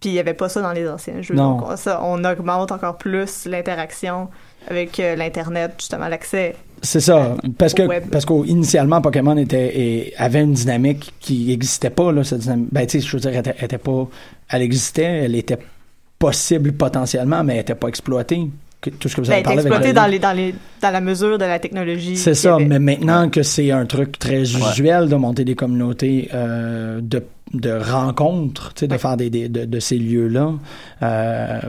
Puis il y avait pas ça dans les anciens jeux. Non. Donc on, ça, on augmente encore plus l'interaction avec euh, l'internet, justement l'accès. C'est ça. Parce que, Au web. parce qu'initialement, Pokémon était, et- avait une dynamique qui n'existait pas, là, cette dynamique. Ben, tu sais, je veux dire, elle était, elle était pas, elle existait, elle était possible potentiellement, mais elle était pas exploitée. Que- Tout ce que vous Ben, avez elle était parlé avec exploité Red dans, les, dans, les, dans la mesure de la technologie. C'est ça, avait. mais maintenant que c'est un truc très usuel de monter des communautés euh, de, de rencontres, tu sais, de Ouais. faire des, des- de, de ces lieux-là, euh,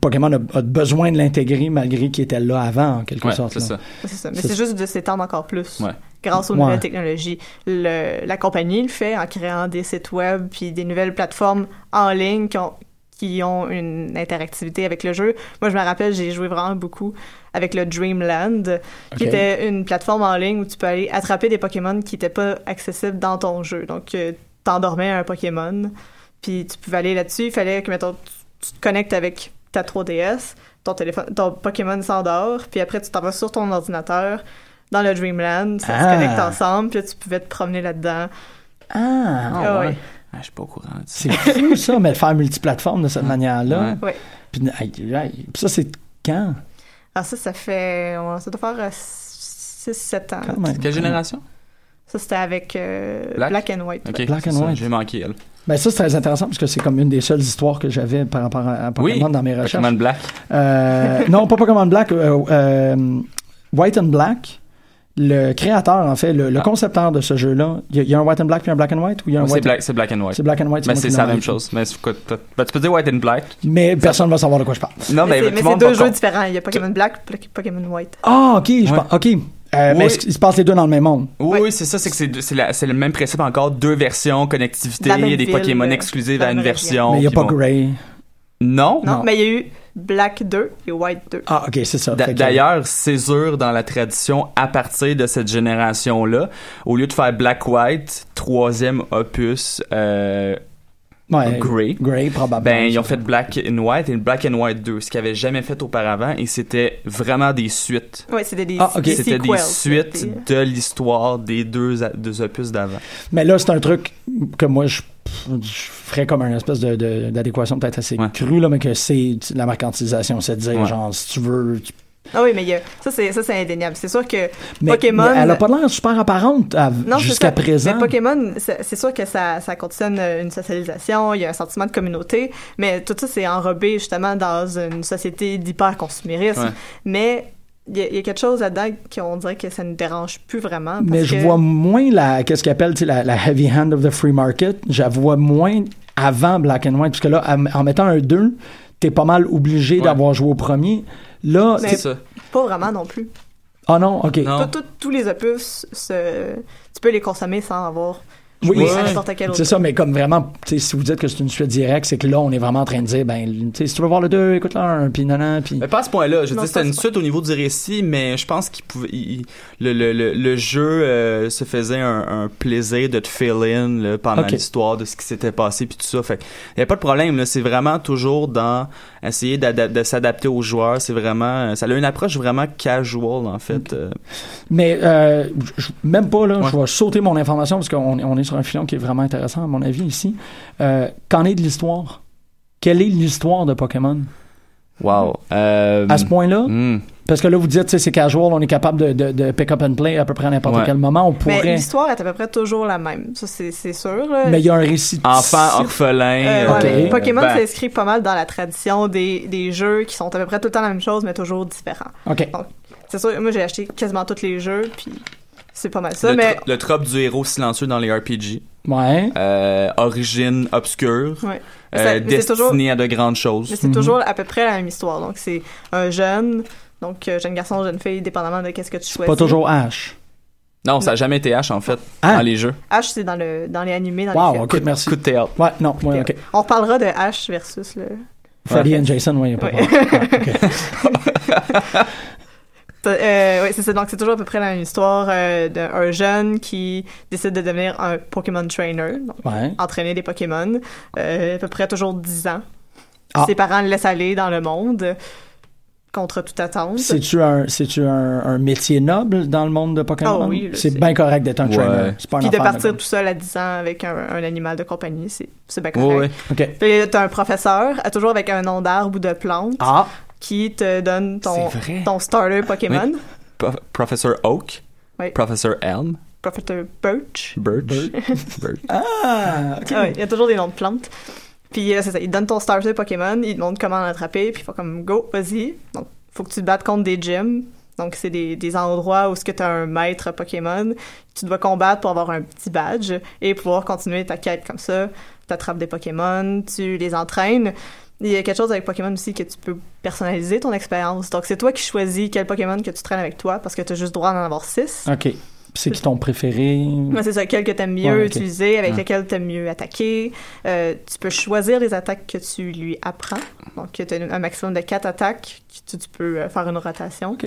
Pokémon a, a besoin de l'intégrer malgré qu'il était là avant, en quelque Ouais, sorte. c'est ça. C'est ça. Mais C'est- juste de s'étendre encore plus. Ouais. Grâce aux Ouais. nouvelles technologies. Le- la compagnie le fait en créant des sites web puis des nouvelles plateformes en ligne qui ont, qui ont une interactivité avec le jeu. Moi, je me rappelle, j'ai joué vraiment beaucoup avec le Dreamland, qui Ok. était une plateforme en ligne où tu peux aller attraper des Pokémon qui n'étaient pas accessibles dans ton jeu. Donc, euh, t'endormais un Pokémon, puis tu pouvais aller là-dessus. Il fallait que, mettons, tu, tu te connectes avec ta 3DS, ton téléphone, ton Pokémon s'endort, puis après tu t'en vas sur ton ordinateur dans le Dreamland, ça Ah. se connecte ensemble, puis là, tu pouvais te promener là-dedans. Ah, Ah ouais. Ah, je suis pas au courant de ça. c'est fou ça, mais le faire multiplateforme de cette manière-là. Ouais. Puis, aïe, aïe. Puis ça, c'est quand? Alors ça, ça fait, ça doit faire 6-7 ans. Quand même. Quelle génération? Ça, c'était avec euh, Black? Black? and White. Ok, Black and ça, White. J'ai manqué elle. Ben ça, c'est très intéressant parce que c'est comme une des seules histoires que j'avais par rapport à, à Pokémon Oui, dans mes recherches. Pokémon Black. Euh, non, pas Pokémon Black. euh, euh, White and Black. Le créateur, en fait, le, le Ah. concepteur de ce jeu-là, il y, a- il y a un White and Black puis un Black and White ou il y a un C'est White black, c'est black and white. C'est Black and White. Mais c'est la même chose. Mais ben, tu peux dire white and black. Mais personne ne va savoir de quoi je parle. Non, Mais mais, c'est- deux jeux différents. Il y a Pokémon Black, Pokémon White. Ah, ok, je Ouais. pense. Ok. Euh, Mais Oui. il se passe les deux dans le même monde? Oui, c'est ça, c'est que c'est, le même principe encore, deux versions, connectivité, il y a des ville, Pokémon euh, exclusifs dans à une version. mais il n'y a pas vont- Grey. Non? Non, Non. mais il y a eu Black 2 et White 2. Ah, ok, c'est ça. D'ailleurs, césure dans la tradition à partir de cette génération-là. Au lieu de faire Black White, troisième opus, euh, ouais, Grey. Grey, probablement. Ben, ils ont fait Black and White et Black and White 2, ce qu'ils n'avaient jamais fait auparavant, et c'était vraiment des suites. Ouais, c'était des, Ah, ok. des C'était des sequels, suites des- de l'histoire des deux, deux opus d'avant. Mais là, c'est un truc que moi, je, je ferais comme une espèce de, de- d'adéquation peut-être assez Ouais. crue, là, mais que c'est de la mercantilisation. C'est de dire, Ouais. genre, si tu veux. tu- Ah oui, mais ça, c'est, ça, c'est indéniable. C'est sûr que Mais, Pokémon. mais elle a pas l'air super apparente à- Non, c'est jusqu'à ça. présent. Mais Pokémon, c'est c'est sûr que ça, ça conditionne euh, une socialisation, il y a un sentiment de communauté, mais tout ça, c'est enrobé justement dans une société d'hyper-consumérisme. Ouais. Mais il y, a- il y a quelque chose là-dedans qu'on dirait que ça ne dérange plus vraiment. parce Mais je que- vois moins la, qu'est-ce qu'ils appellent, la, la heavy hand of the free market. Je la vois moins avant Black and White, parce que là, en, en mettant un 2, t'es pas mal obligé Ouais. d'avoir joué au premier. Là, C'est ça. Pas vraiment non plus. ah non, ok. Non. Tout- tout- tous les opus, tu peux les consommer sans avoir Oui, jouer c'est- à n'importe quel autre. C'est ça, mais comme vraiment, tu sais, si vous dites que c'est une suite directe, c'est que là, on est vraiment en train de dire, ben, tu sais, si tu veux voir le 2, écoute le 1, puis nanan, puis... Mais pas à ce point-là. Je veux Non, dire, je c'était une suite au niveau du récit, mais je pense qu'il pouvait, il- le, le, le, le jeu euh, se faisait un, un plaisir de te fill in là, pendant l'histoire de ce qui s'était passé puis tout ça. Fait il y a pas de problème. Là, c'est vraiment toujours dans essayer de s'adapter aux joueurs. C'est vraiment, ça a une approche vraiment casual en fait. euh. Mais euh, même pas, là, Ouais. je vais sauter mon information parce qu'on est- on est sur un filon qui est vraiment intéressant, à mon avis, ici. Euh, Qu'en est de l'histoire? Quelle est l'histoire de Pokémon? Wow. Euh, À ce point-là? hmm. Parce que là, vous dites, c'est casual, on est capable de, de, de pick up and play à peu près à n'importe Ouais. quel moment. On Mais pourrait... l'histoire est à peu près toujours la même. Ça, c'est c'est sûr. là. Mais il y a un récit. Enfant orphelin. Euh, ouais, mais Pokémon ben, s'inscrit pas mal dans la tradition des, des jeux qui sont à peu près tout le temps la même chose, mais toujours différents. OK. C'est sûr, moi j'ai acheté quasiment tous les jeux, puis c'est pas mal ça. le, mais tro- le trope du héros silencieux dans les RPG. Ouais. Euh, origine obscure. Ouais. Euh, mais destiné toujours- à de grandes choses. Mais c'est Mhm. toujours à peu près la même histoire. Donc, c'est un jeune, donc euh, jeune garçon, jeune fille, dépendamment de qu'est-ce que tu choisis. Pas toujours Ash. Non, ça n'a jamais été H en fait Ah. dans les jeux. H, c'est dans, le, dans les animés, dans les Wow, films. OK, merci. Coup de théâtre. Ouais, non, ouais, OK. On reparlera de H versus le... Freddy and Jason, oui, il y a pas de. Euh, ouais, c'est ça. Donc, c'est toujours à peu près la même histoire euh, d'un jeune qui décide de devenir un Pokémon trainer, donc Ouais. entraîner des Pokémon, euh, à peu près toujours 10 ans. Ah. Ses parents le laissent aller dans le monde contre toute attente. C'est-tu un, c'est-tu un, un métier noble dans le monde de Pokémon? Ah oui, c'est bien correct d'être un Ouais. trainer. Pas un Puis de partir tout seul à 10 ans avec un, un animal de compagnie, c'est c'est bien correct. ouais. OK. Puis t'as un professeur, toujours avec un nom d'arbre ou de plante, Ah, qui te donne ton, ton starter Pokémon. Pro- Professor Oak. Oui. Professor Elm. Professeur Birch. Birch. Birch. ah, OK. Ah ouais, il y a toujours des noms de plantes. Puis euh, c'est ça, il te donne ton starter Pokémon, il te montre comment l'attraper, puis il faut comme go, vas-y. Donc, faut que tu te battes contre des gyms. Donc, c'est des, des endroits où ce que tu as un maître Pokémon. Tu dois combattre pour avoir un petit badge et pouvoir continuer ta quête comme ça. Tu attrapes des Pokémon, tu les entraînes. Il y a quelque chose avec Pokémon aussi que tu peux personnaliser ton expérience. Donc, c'est toi qui choisis quel Pokémon que tu traînes avec toi parce que tu as juste droit d'en avoir six. OK. C'est qui ton préféré? Ouais, c'est ça, quel que t'aimes mieux Ouais, utiliser, avec Ouais. lequel t'aimes mieux attaquer. Euh, tu peux choisir les attaques que tu lui apprends. Donc, tu as un maximum de quatre attaques. que Tu, tu peux euh, faire une rotation.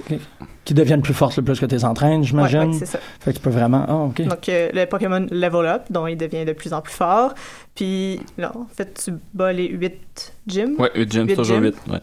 Qui deviennent plus fortes le plus que tu les entraînes, j'imagine. ouais, c'est ça. fait que tu peux vraiment... Ah, OK. Donc, euh, le Pokémon level up, dont il devient de plus en plus fort. Puis, là, en fait, tu bats les huit gyms. Ouais, 8 gyms, toujours gyms. 8. Ouais.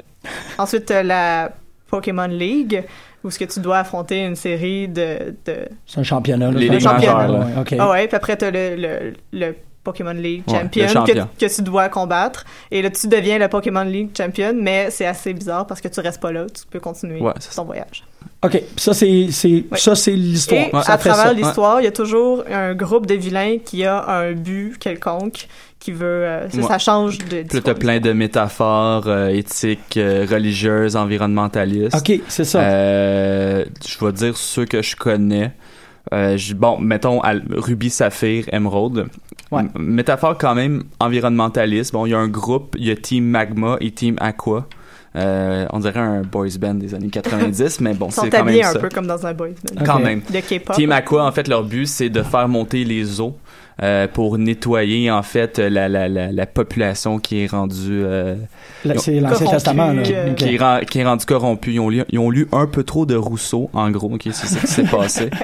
Ensuite, la Pokémon League, où ce que tu dois affronter une série de... de... C'est un championnat. Là, Les ligues majeures, là. ouais, OK. Ah ouais, puis après, t'as le, le, le Pokémon League Ouais, Champion, que, que tu dois combattre. Et là, tu deviens le Pokémon League Champion, mais c'est assez bizarre parce que tu restes pas là, tu peux continuer Ouais, c'est ton voyage. OK, ça, c'est, ça, c'est l'histoire. Et à travers ça. l'histoire, il y a toujours un groupe de vilains qui a un but quelconque, qui veut... euh, ça, Ouais. ça change de... Puis t'as plein de métaphores euh, éthiques, euh, religieuses, environnementalistes. OK, c'est ça. Euh, je vais dire ceux que je connais. Euh, bon, mettons Ruby, Saphir, Emerald. Ouais. M- métaphore quand même environnementaliste. Bon, il y a un groupe, il y a Team Magma et Team Aqua. Euh, on dirait un boys band des années 90, mais bon, c'est quand même un ça. peu comme dans un boys band. Quand Ok. même. De K-pop. Team Aqua, en fait, leur but, c'est de faire monter les eaux euh, pour nettoyer, en fait, la, la, la, la population qui est rendue... euh, c'est l'Ancien Testament. Là. euh, qui, est, ren- qui est rendu corrompu. Ils ont, lu, ils ont lu un peu trop de Rousseau, en gros, ok, c'est ça qui s'est passé.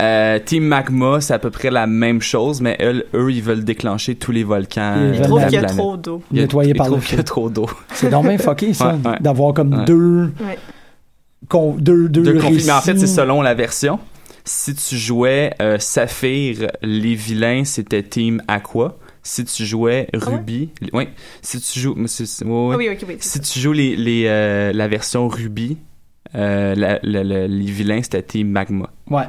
Euh, Team Magma, c'est à peu près la même chose, mais eux, eux ils veulent déclencher tous les volcans. Ils trouvent qu'il y a trop d'eau. Il y a- Nettoyé ils par trouvent qu'il y a trop d'eau. C'est bien fucké, ça, Ouais, ouais. d'avoir comme Ouais. deux, Ouais. con- deux, deux, mais en fait, c'est selon la version. Si tu jouais euh, Saphir, les vilains, c'était Team Aqua. Si tu jouais Ah ouais? Ruby, oui. Si tu joues, ouais, ouais. Ah oui. Si tu joues les, les, euh, la version Ruby, euh, la- la- la- les vilains, c'était Team Magma. Ouais.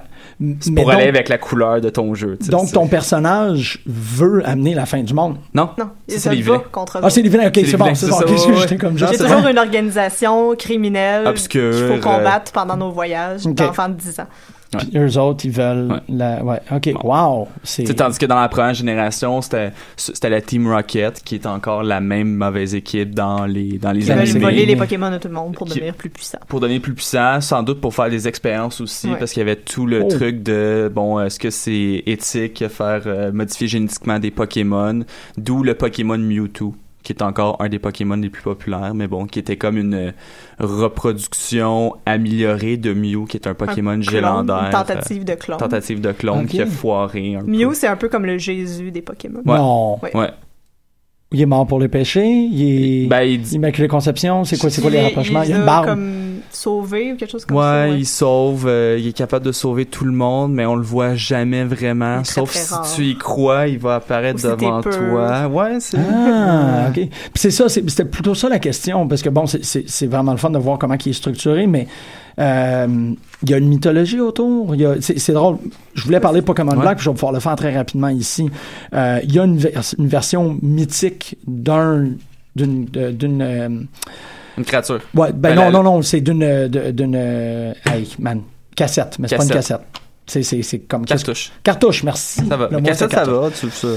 C'est pour aller donc, avec la couleur de ton jeu. donc ton personnage veut amener la fin du monde. Non, Non, c'est les vilains. contre Ah, c'est les vilains. OK, C'est bon. C'est bon. ouais, ouais. C'est toujours une organisation criminelle Obscure, qu'il faut combattre pendant nos voyages d'enfants de 10 ans. Puis eux autres, ils veulent Ouais. la. Ouais, ok, wow. C'est. Tandis que dans la première génération, c'était c'était la Team Rocket qui est encore la même mauvaise équipe dans les dans les Ils veulent voler les Pokémon de tout le monde pour Qui- devenir plus puissants. pour devenir plus puissant, sans doute pour faire des expériences aussi, Ouais. parce qu'il y avait tout le Oh. truc de bon, est-ce que c'est éthique faire euh, modifier génétiquement des Pokémon, d'où le Pokémon Mewtwo qui est encore un des Pokémon les plus populaires, mais bon, qui était comme une euh, reproduction améliorée de Mew, qui est un Pokémon Un légendaire. Une tentative de euh, clone. tentative de clone qui a foiré un Mew, peu. c'est un peu comme le Jésus des Pokémon. Ouais. Non. Ouais. Ouais. Il est mort pour le péché. Il est. Ben, il dit- Immaculée Conception. C'est quoi, c'est quoi Il les est- rapprochements? Il y a les une barbe. comme sauvé ou quelque chose comme Ouais, ça. il sauve, euh, il est capable de sauver tout le monde, mais on le voit jamais vraiment. Très, Sauf très si rare. tu y crois, il va apparaître Ou devant toi. Ouais, c'est. Ah, ok. Puis c'est ça, c'était plutôt ça la question, parce que bon, c'est- c'est c'est vraiment le fun de voir comment il est structuré, mais euh, il y a une mythologie autour. il y a- C'est drôle. Je voulais parler de Pokémon Ouais. Black, puis je vais pouvoir le faire très rapidement ici. Euh, il y a une, vers- une version mythique d'un d'une euh, Une créature. ouais ben Ben, non la- non non c'est d'une euh, d'une euh, hey man cassette mais c'est pas une Cassette. C'est c'est c'est comme Cartouche. cartouche merci Ça va. Le cassette, c'est ça va. Tu, ça...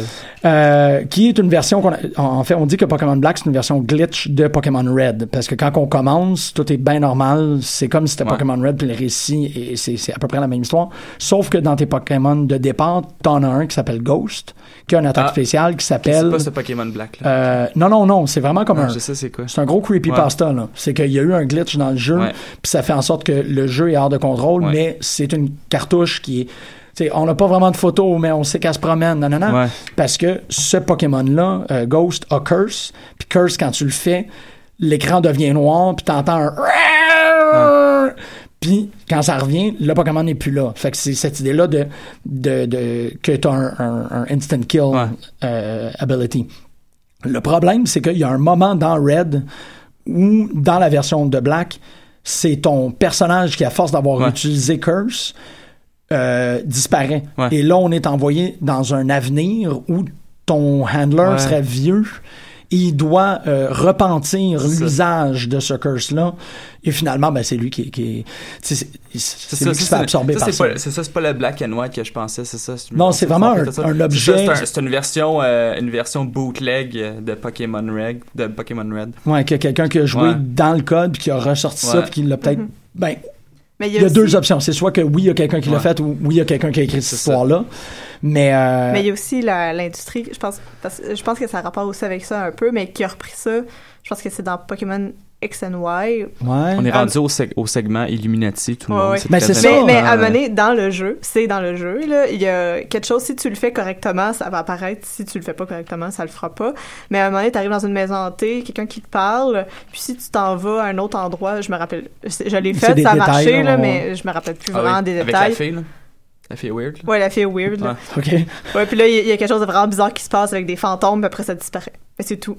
Euh, qui est une version qu'on a, en fait on dit que Pokémon Black c'est une version glitch de Pokémon Red parce que quand on commence tout est bien normal c'est comme si c'était Ouais. Pokémon Red puis le récit et c'est c'est à peu près la même histoire sauf que dans tes Pokémon de départ t'en as un qui s'appelle Ghost qui a une attaque Ah. spéciale qui C'est s'appelle pas ce Pokémon Black là. euh, non non non c'est vraiment comme Non, un je sais c'est quoi. c'est un gros creepypasta, là. C'est qu'il y a eu un glitch dans le jeu, puis ça fait en sorte que le jeu est hors de contrôle, Ouais. mais c'est une cartouche qui est. on n'a pas vraiment de photos, mais on sait qu'elle se promène. Non, non, non. Ouais. Parce que ce Pokémon-là, euh, Ghost, a Curse. Puis Curse, quand tu le fais, l'écran devient noir, puis t'entends un. Puis quand ça revient, le Pokémon n'est plus là. Fait que c'est cette idée-là de, de, de que tu as un, un- un instant kill Ouais. euh, ability. Le problème, c'est qu'il y a un moment dans Red où, dans la version de Black, c'est ton personnage qui, à force d'avoir utilisé Curse, euh, disparaît. Ouais. Et là, on est envoyé dans un avenir où ton handler Ouais. serait vieux et il doit euh, repentir l'usage de ce curse-là. Et finalement, ben, c'est lui qui, qui c'est ça, lui qui se ça, fait absorber ça, par c'est ça. pas- C'est ça, c'est pas le black and white que je pensais, c'est ça. Non, c'est vraiment un- objet- C'est un- c'est une version, euh, une version bootleg de Pokémon Red, de Pokémon Red. Ouais, qu'il y a quelqu'un qui a joué Ouais. dans le code puis qui a ressorti ça puis qui l'a peut-être. Ben, Mais il y a aussi- deux options. C'est soit que oui, il y a quelqu'un qui l'a Ouais. fait ou oui, il y a quelqu'un qui a écrit cette histoire-là. Mais, euh, Mais il y a aussi l'industrie, je pense, parce, je pense que ça a rapport aussi avec ça un peu, mais qui a repris ça, je pense que c'est dans Pokémon X and Y. ouais. On est rendu au, seg- au segment Illuminati, tout le Ouais, monde. ouais. Mais c'est ça, Mais, mais à euh, un moment donné, dans le jeu, c'est dans le jeu, là, il y a quelque chose, si tu le fais correctement, ça va apparaître. Si tu le fais pas correctement, ça le fera pas. Mais à un moment donné, t'arrives dans une maison hantée, quelqu'un qui te parle, puis si tu t'en vas à un autre endroit, je me rappelle, je l'ai fait, ça a détails, marché, là, mais je me rappelle plus Ah oui, vraiment des Avec détails. la fille, là? La fille weird, là? Ouais, la fille weird, là. OK. Ouais, puis là, il y, y a quelque chose de vraiment bizarre qui se passe avec des fantômes, puis après ça disparaît. Mais c'est tout.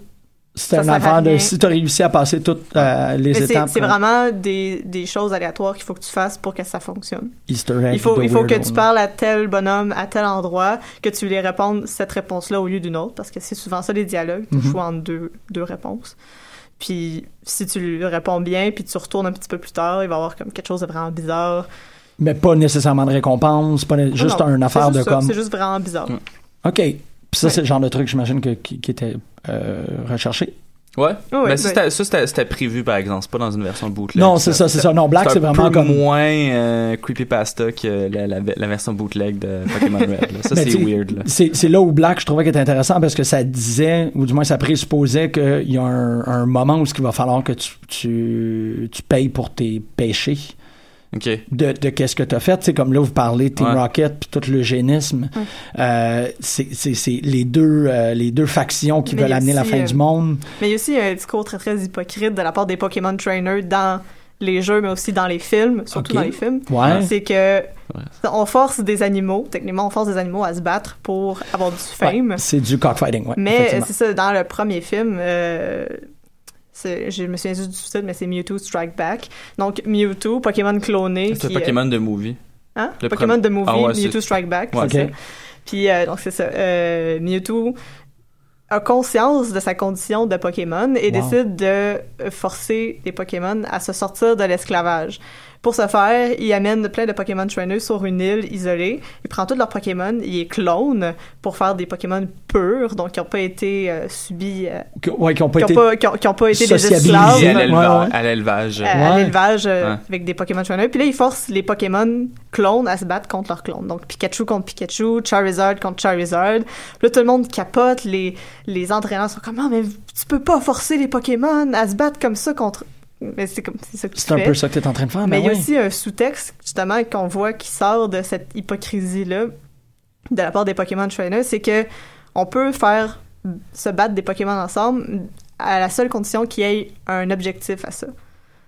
Sert à affaire de si tu as réussi à passer toutes euh, les Mais c'est étapes. c'est euh, vraiment des, des choses aléatoires qu'il faut que tu fasses pour que ça fonctionne. Easter egg Il faut, il faut que tu parles à tel bonhomme à tel endroit, que tu lui répondes cette réponse-là au lieu d'une autre, parce que c'est souvent ça les dialogues, tu choix entre deux, deux réponses. Puis si tu lui réponds bien, puis tu retournes un petit peu plus tard, il va y avoir comme quelque chose de vraiment bizarre. Mais pas nécessairement de récompense, pas juste Non, une c'est affaire de ça, comme. C'est juste vraiment bizarre. Mm. OK. Puis ça, Ouais. c'est le genre de truc, j'imagine, que, qui, qui était euh, recherché. Ouais. Ouais, mais ça, ouais. c'était- ça, c'était c'était prévu, par exemple. C'est pas dans une version bootleg. non, c'est ça, c'est ça. Non, Black, c'est un vraiment peu comme. moins euh, creepypasta que la, la, la version bootleg de Pokémon Red. là. Ça, c'est weird. Là. C'est c'est là où Black, je trouvais qu'il était intéressant parce que ça disait, ou du moins ça présupposait qu'il y a un, un moment où il va falloir que tu, tu, tu payes pour tes péchés De, de qu'est-ce que tu as fait. C'est comme là, vous parlez Team Ouais. Rocket puis tout l'eugénisme. Ouais. Euh, c'est c'est- c'est les, deux, euh, les deux factions qui Mais veulent il y a amener la aussi, fin euh, du monde. Mais il y a aussi un discours très très hypocrite de la part des Pokémon Trainers dans les jeux, mais aussi dans les films, surtout dans les films. Ouais. C'est que on force des animaux, techniquement on force des animaux à se battre pour avoir du fame. Ouais, c'est du cockfighting, ouais. Mais effectivement. c'est ça, dans le premier film, euh, je me souviens juste du titre, mais c'est Mewtwo Strike Back. Donc Mewtwo, Pokémon cloné. C'est Pokémon de movie. euh, hein? le Pokémon de movie, Ah ouais, Mewtwo Strike Back. Ouais. c'est ça. Puis euh, donc c'est ça, euh, Mewtwo a conscience de sa condition de Pokémon et Wow. décide de forcer les Pokémon à se sortir de l'esclavage. Pour ce faire, il amène plein de Pokémon trainers sur une île isolée. Il prend tous leurs Pokémon, il les clone pour faire des Pokémon purs, donc qui n'ont pas été euh, subis, euh, ouais, qui ont pas qui été. n'ont pas, qui ont- qui ont pas été des sociabilisés. esclaves à Ouais, l'éleva- ouais. à l'élevage. Ouais. l'élevage euh, Ouais. avec des Pokémon trainers. Puis là, ils forcent les Pokémon clones à se battre contre leurs clones. Donc Pikachu contre Pikachu, Charizard contre Charizard. Puis là, tout le monde capote. Les, les entraîneurs sont comme, Ah, mais tu peux pas forcer les Pokémon à se battre comme ça contre. Mais c'est comme c'est ça que tu C'est un peu ça que tu es en train de faire. Mais ben il y a oui. aussi un sous-texte, justement, qu'on voit qui sort de cette hypocrisie-là de la part des Pokémon Trainers, c'est que on peut faire se battre des Pokémon ensemble à la seule condition qu'il y ait un objectif à ça.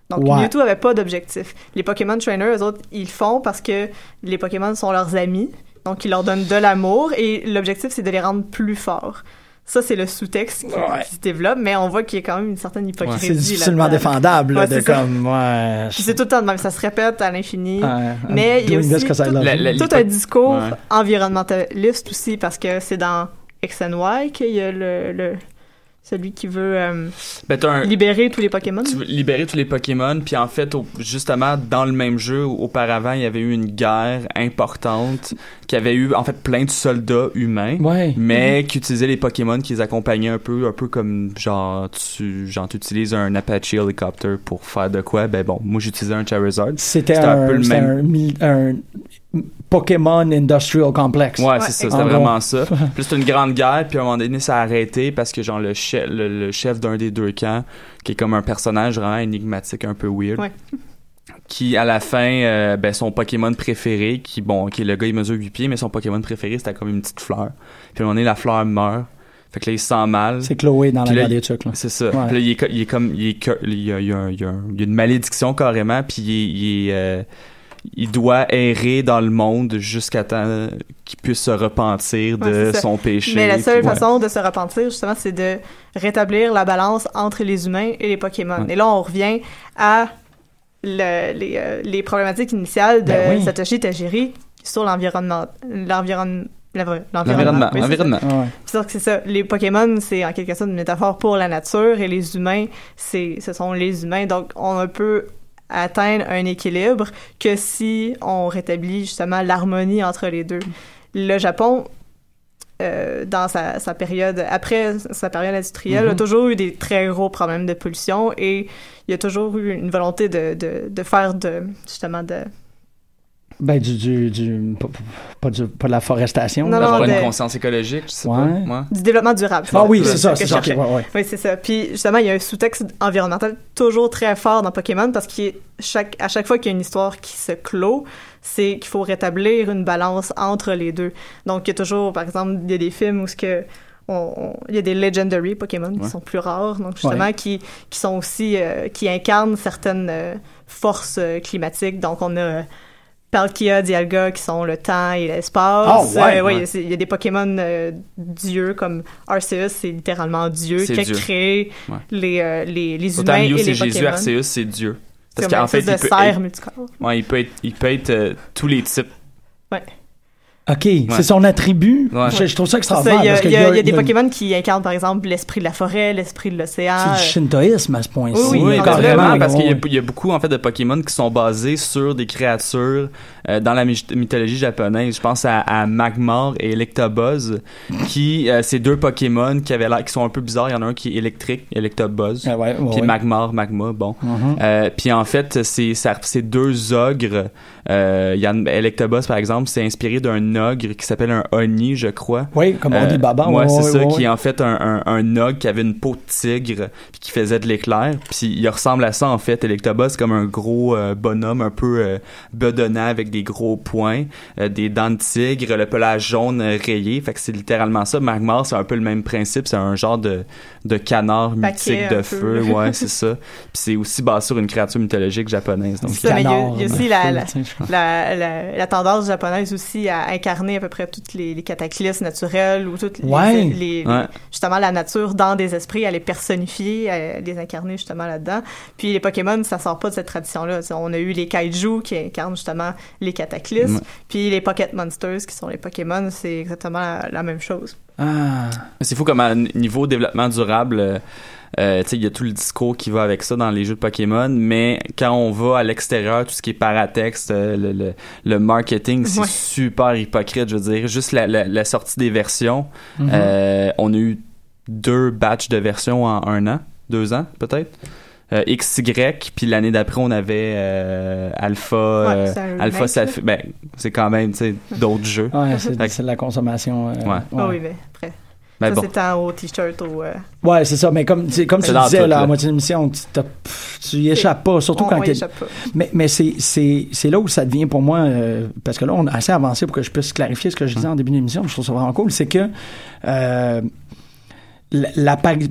Donc, Ouais. Mewtwo avait pas d'objectif. Les Pokémon Trainers, eux autres, ils le font parce que les Pokémon sont leurs amis, donc ils leur donnent de l'amour, et l'objectif, c'est de les rendre plus forts. Ça, c'est le sous-texte qui, Ouais. qui se développe, mais on voit qu'il y a quand même une certaine hypocrisie. C'est difficilement défendable, là, Ouais, de comme. Ouais. Puis c'est tout le temps de même, ça se répète à l'infini. Ouais, Mais il y a aussi tout- love La- you. la- tout un discours Ouais. environnementaliste aussi parce que c'est dans X and Y qu'il y a le, le- celui qui veut euh, Ben, un- libérer tous les Pokémon? tu veux libérer tous les Pokémon, puis en fait, au- justement, dans le même jeu, auparavant, il y avait eu une guerre importante qui avait eu, en fait, plein de soldats humains. Ouais. Mais qui utilisaient les Pokémon qui les accompagnaient un peu, un peu comme genre tu, genre tu utilises un Apache Helicopter pour faire de quoi? Ben bon, moi j'utilisais un Charizard. C'était un un, peu le même. un Pokémon Industrial Complex. Ouais, Ouais, c'est ça, c'était vraiment ça. Puis c'était une grande guerre, puis à un moment donné ça a arrêté parce que genre le chef, le, le chef d'un des deux camps, qui est comme un personnage vraiment énigmatique, un peu weird. Ouais. Qui à la fin, euh, ben son Pokémon préféré, qui bon, qui le gars il mesure 8 pieds, mais son Pokémon préféré c'était comme une petite fleur. Puis à un moment donné la fleur meurt, fait que là il se sent mal. C'est Chloé dans la Puis des trucs, là. C'est ça. Ouais. Puis là, il est, il est comme, il est, y a, il y a un- il y a un- il y a une malédiction carrément, puis il, est- il, est, euh, il doit errer dans le monde jusqu'à temps qu'il puisse se repentir de Ouais, son péché. Mais la seule puis- façon de se repentir, justement, c'est de rétablir la balance entre les humains et les Pokémon. Ouais. Et là, on revient à le- les, euh, les problématiques initiales de Ben oui. Satoshi Tajiri sur l'environnement. L'environnement. L'environnement. Oui, c'est ça. L'environnement. Ouais. C'est sûr que c'est ça. Les Pokémon, c'est en quelque sorte une métaphore pour la nature et les humains, c'est, ce sont les humains. Donc, on ne atteindre un équilibre que si on rétablit justement l'harmonie entre les deux. Le Japon, euh, dans sa, sa période, après sa période industrielle, Mhm. a toujours eu des très gros problèmes de pollution et il y a toujours eu une volonté de, de, de faire de, justement, de, Ben, du, du, du, pas, pas du- pas de la forestation. Non, D'avoir une de- conscience écologique, je sais Ouais. pas. Ouais. du développement durable. Ah oui, C'est ça, c'est je ça. ok, cherchais. ouais, ouais. Oui, c'est ça. Puis justement, il y a un sous-texte environnemental toujours très fort dans Pokémon parce qu'à chaque, à chaque fois qu'il y a une histoire qui se clôt, c'est qu'il faut rétablir une balance entre les deux. Donc, il y a toujours, par exemple, il y a des films où ce que il y a des legendary Pokémon qui Ouais. sont plus rares, donc justement Ouais. qui, qui sont aussi euh, qui incarnent certaines euh, forces euh, climatiques. Donc on a euh, Palkia, Dialga qui sont le temps et l'espace. Ah, ouais, Euh, ouais. il y a des Pokémon euh, dieux comme Arceus, c'est littéralement Dieu qui a Dieu. créé Ouais. les, euh, les, les humains et les c'est Jésus, Pokémon. Arceus c'est Dieu. C'est Parce qu'en fait, il peut, être, multicorps. ouais, il peut être, il peut être euh, tous les types. OK, c'est son attribut. Ouais. Je, je trouve ça extraordinaire. il y a, parce que il y a- il y a des y Pokémon qui incarnent par exemple l'esprit de la forêt, l'esprit de l'océan. C'est du shintoïsme à ce point-ci. Oui, Oui, oui, carrément, parce qu'il y, a- y beaucoup en fait de Pokémon qui sont basés sur des créatures euh, dans la my- mythologie japonaise. Je pense à, à Magmar et Electabuzz, qui euh, ces deux Pokémon qui avaient qui sont un peu bizarres. Il y en a un qui est électrique, Electabuzz, Ah ouais, ouais, puis ouais. Magmar, Magma. Bon, Mhm. Euh, puis en fait, c'est deux ogres. Euh, il y a un- Electabuzz par exemple, c'est inspiré d'un ogre qui s'appelle un Oni, je crois. Oui, comme on Euh, dit Baba. ouais, c'est ça, qui est en fait un, un, un ogre qui avait une peau de tigre puis qui faisait de l'éclair. Puis il ressemble à ça en fait. Electabuzz c'est comme un gros euh, bonhomme un peu euh, bedonnant avec des gros poings, euh, des dents de tigre, le pelage jaune euh, rayé. Fait que c'est littéralement ça. Magmar, c'est un peu le même principe. C'est un genre de, de canard Paquet, mythique de peu. feu. Ouais, c'est ça. Puis c'est aussi basé sur une créature mythologique japonaise. Donc, il y a- aussi la tendance japonaise aussi à incarner à peu près toutes les, les cataclysmes naturels ou toutes les- Ouais. les, les- Ouais. justement la nature dans des esprits, à les personnifier, à les incarner justement là-dedans. Puis les Pokémon, ça sort pas de cette tradition-là. On a eu les kaiju qui incarnent justement les cataclysmes, Ouais. puis les Pocket Monsters qui sont les Pokémon, c'est exactement la, la même chose. Ah. C'est fou comme à niveau développement durable, euh, Euh, il y a tout le discours qui va avec ça dans les jeux de Pokémon, mais quand on va à l'extérieur, tout ce qui est paratexte, euh, le, le, le marketing, c'est Ouais. super hypocrite, je veux dire. Juste la, la, la sortie des versions, Mhm. euh, on a eu deux batchs de versions en un an, deux ans peut-être. Euh, XY, puis l'année d'après, on avait euh, Alpha, euh, Alpha, ça fait, ben, c'est quand même, tu sais, d'autres jeux. Ouais, c'est de la consommation. euh, Ouais. Ah oui, mais après. Ça, bon. c'est tant au t-shirt, au. euh, Ouais, c'est ça. Mais comme, c'est- comme tu disais tout, là, à moitié de l'émission, tu t'as- pff, tu y échappes pas. Surtout on, quand on y t'es- échappe pas. Mais, mais c'est, c'est, c'est là où ça devient pour moi, euh, parce que là, on est assez avancé pour que je puisse clarifier ce que je disais en début d'émission, je trouve ça vraiment cool, c'est que euh,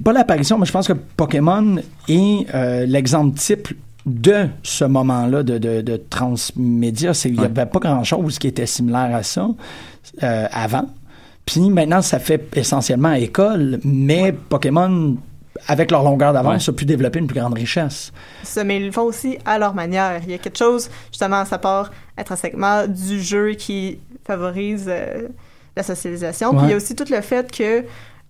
pas l'apparition, mais je pense que Pokémon est euh, l'exemple type de ce moment-là de, de, de transmédia. C'est, il n'y Ouais. avait pas grand-chose qui était similaire à ça euh, avant. Puis maintenant, ça fait essentiellement école, mais Pokémon, avec leur longueur d'avance, Ouais. a pu développer une plus grande richesse. Ça, mais ils le font aussi à leur manière. Il y a quelque chose, justement, ça part intrinsèquement du jeu qui favorise euh, la socialisation. Puis il y a aussi tout le fait que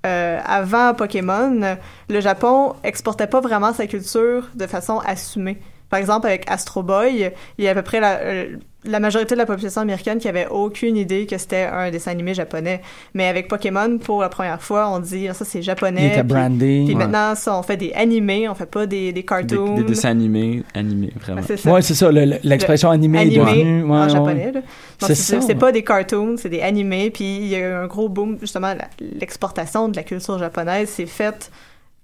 euh, avant Pokémon, le Japon exportait pas vraiment sa culture de façon assumée. Par exemple, avec Astro Boy, il y a à peu près la, euh, la majorité de la population américaine qui avait aucune idée que c'était un dessin animé japonais. Mais avec Pokémon, pour la première fois, on dit ah, ça c'est japonais. Il était puis- brandé. Puis Ouais. maintenant, ça, on fait des animés, on fait pas des, des cartoons. des dessins animés, animés, vraiment. Ouais, c'est ça. Ouais, c'est ça, le- le- l'expression animée est animé devenue. ouais, en ouais. japonais. C'est c'est ça. c'est pas des cartoons, c'est des animés. Puis il y a eu un gros boom, justement, l'exportation de la culture japonaise s'est faite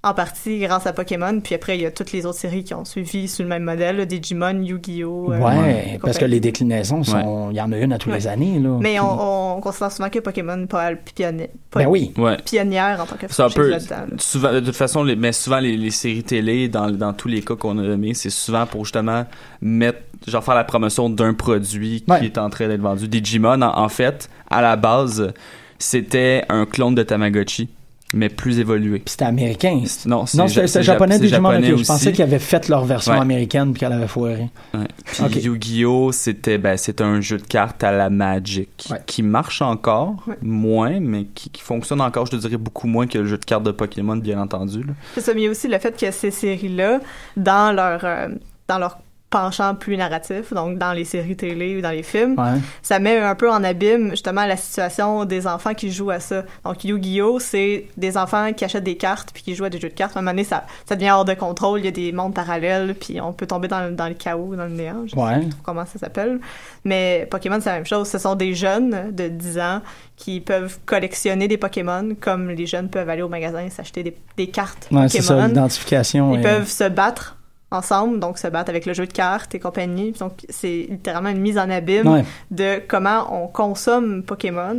en partie grâce à Pokémon. Puis après, il y a toutes les autres séries qui ont suivi sur le même modèle, là, Digimon, Yu-Gi-Oh! euh, Ouais, parce que les déclinaisons sont, il y en a une à tous Ouais. les années, là. Mais Puis- on, on considère souvent que Pokémon n'est pas pionnière, pas Ben oui. Ouais. pionnière en tant que C'est un franchise peu là-dedans, là. souvent de toute façon les, mais souvent les, les séries télé dans, dans tous les cas qu'on a nommés c'est souvent pour justement mettre genre faire la promotion d'un produit qui Ouais. est en train d'être vendu Digimon en, en fait à la base c'était un clone de Tamagotchi mais plus évolué Puis c'était américain. non c'est Non, c'est japonais c'est Digimon. ok. japonais Je aussi. pensais qu'ils avaient fait leur version Ouais. américaine puis qu'elle avait foiré. Ouais. Puis. Yu-Gi-Oh c'était ben un jeu de cartes à la Magic Ouais. qui marche encore Ouais. moins mais qui, qui fonctionne encore je te dirais beaucoup moins que le jeu de cartes de Pokémon bien entendu là. C'est ça, mais il y a aussi le fait que ces séries-là, dans leur, euh, dans leur penchant plus narratif, donc dans les séries télé ou dans les films, Ouais. ça met un peu en abîme justement la situation des enfants qui jouent à ça. Donc Yu-Gi-Oh, c'est des enfants qui achètent des cartes puis qui jouent à des jeux de cartes. À un moment donné, ça, ça devient hors de contrôle. Il y a des mondes parallèles puis on peut tomber dans, le- dans le chaos, dans le néant. Je sais Ouais. pas comment ça s'appelle. Mais Pokémon, c'est la même chose. Ce sont des jeunes de 10 ans qui peuvent collectionner des Pokémon comme les jeunes peuvent aller au magasin et s'acheter des, des cartes Ouais, c'est ça, Pokémon. l'identification. Ils peuvent se battre ensemble, donc se battre avec le jeu de cartes et compagnie. Donc, c'est littéralement une mise en abîme Ouais. de comment on consomme Pokémon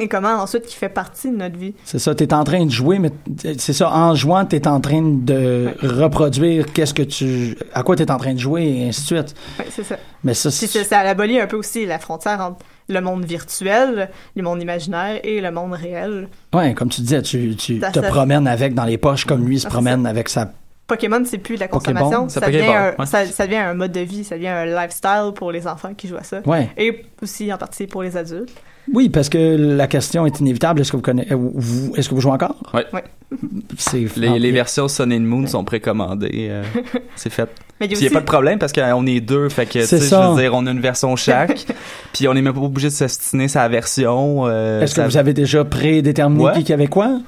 et comment ensuite qui fait partie de notre vie. C'est ça, tu es en train de jouer, mais c'est ça, en jouant, tu es en train de reproduire qu'est-ce que tu. à quoi tu es en train de jouer et ainsi de suite. Ouais, c'est ça. Mais ça, c'est. ça, abolit un peu aussi la frontière entre le monde virtuel, le monde imaginaire et le monde réel. Ouais, comme tu disais, tu, tu te promènes avec dans les poches comme lui se Ah, promène avec sa. Pokémon, c'est plus de la consommation, ça devient, un, ouais. ça, ça devient un mode de vie, ça devient un lifestyle pour les enfants qui jouent à ça. Ouais. Et aussi en partie pour les adultes. Oui, parce que la question est inévitable. Est-ce que vous connaissez. Vous, est-ce que vous jouez encore? Ouais. C'est. Les, les versions Sun and Moon sont précommandées. euh, c'est fait. Mais il y Puis a il n'y a aussi- pas de problème parce qu'on est deux. Fait que, C'est sais, je ça. veux dire, on a une version chaque. puis on n'est même pas obligé de s'ostiner sa version. euh, Est-ce que ça- vous avez déjà prédéterminé qui avait quoi?